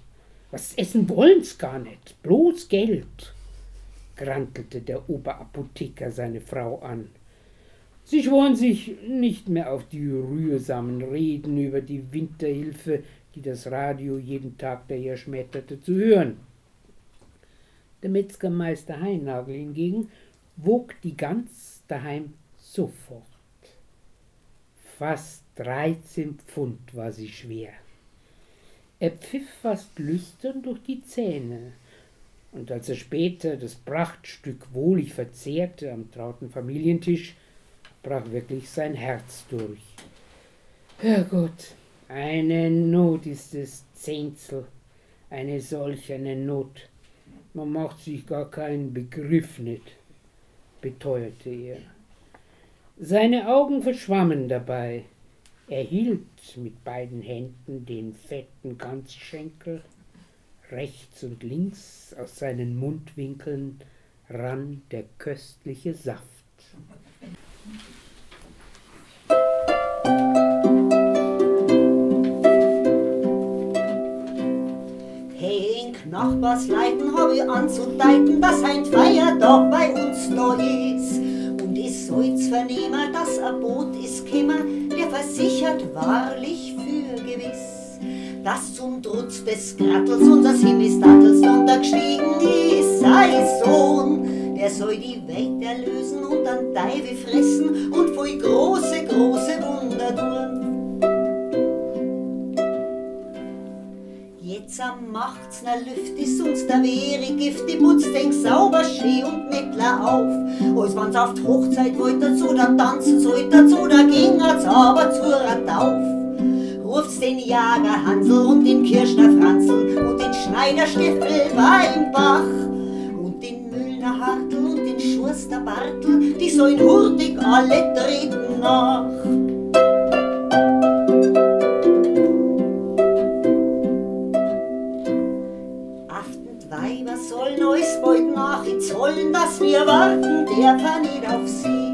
[SPEAKER 1] Was essen wollen's gar nicht, bloß Geld grantelte der Oberapotheker seine Frau an. Sie schworen sich nicht mehr auf die rührsamen Reden über die Winterhilfe, die das Radio jeden Tag daher schmetterte, zu hören. Der Metzgermeister Heinagel hingegen wog die Gans daheim sofort. Fast dreizehn Pfund war sie schwer. Er pfiff fast lüstern durch die Zähne, und als er später das Prachtstück wohlig verzehrte am trauten Familientisch, brach wirklich sein Herz durch. Herrgott, eine Not ist es, Zehnzel, eine solch eine Not. Man macht sich gar keinen Begriff nicht, beteuerte er. Seine Augen verschwammen dabei. Er hielt mit beiden Händen den fetten Ganzschenkel Rechts und links aus seinen Mundwinkeln rann der köstliche Saft.
[SPEAKER 2] Hey, Nachbarsleiten hab ich anzudeuten, dass ein Feiertag bei uns da ist. Und ich soll's vernehmen, dass ein Boot ist kämmer, der versichert wahrlich für gewiss dass zum Trutz des Grattels unser Himmelstattels untergestiegen ist sein Sohn. Der soll die Welt erlösen und an Teufel fressen und voll große, große Jetzt am macht's na Lüft ist uns der Wehre Gift, die putzt denk sauber schön und nettler auf. Als wann's auf die Hochzeit wollt dazu, da tanzen sollt dazu, da gingert's aber zur Tauf ruft's den Jager Hansel und den Kirschner Franzl und den Schneider Stiefel beim Bach und den Müllner Hartl und den Schurster Bartl, die sollen hurtig alle treten nach. Wollen, dass wir warten, der kann nicht auf sie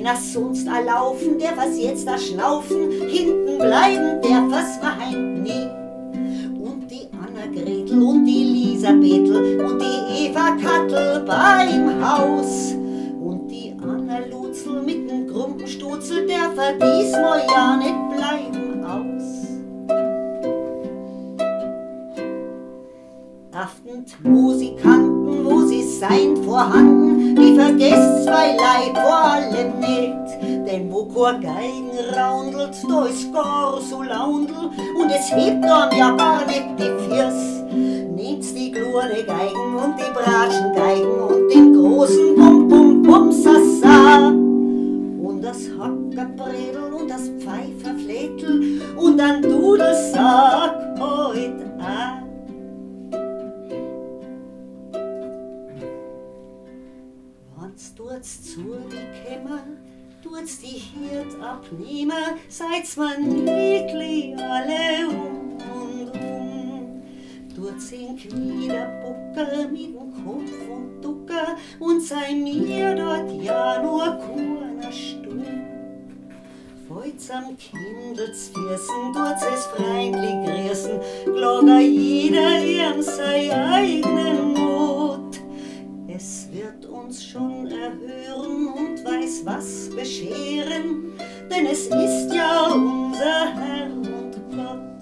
[SPEAKER 2] keiner sonst erlaufen, der was jetzt da schnaufen, hinten bleiben, der was verheint nie. Und die Anna Gretel und die Lisa Betel und die Eva Kattel beim Haus. Und die Anna Lutzel mit dem Grumpenstutzel, der verdies mal ja nicht bleiben aus. Haftend Musikanten, sein vorhanden, die vergesst zwei Leib vor allem nicht. Denn wo Chor Geigen raundelt, da ist gar so laundel und es hebt dann ja gar nicht die Fiers. Nehmt's die kleine Geigen und die Bratschengeigen und den großen Bum Bum Bum Sasa und das Hackerbredel und das Pfeiferflätel und ein Dudelsack heut tut's zu die Kämmer, tut's die Hirt abnehmen, seid's man niedlich alle um und um. Tut's in wieder Bucker mit dem Kopf und Ducker und sei mir dort ja nur kurner Stumm. Feuz am Kindels Fiersen, tut's es freundlich grüßen, glager jeder ihrem sei eigenen Mut. Es wird uns schon erhören und weiß was bescheren, denn es ist ja unser Herr und Gott.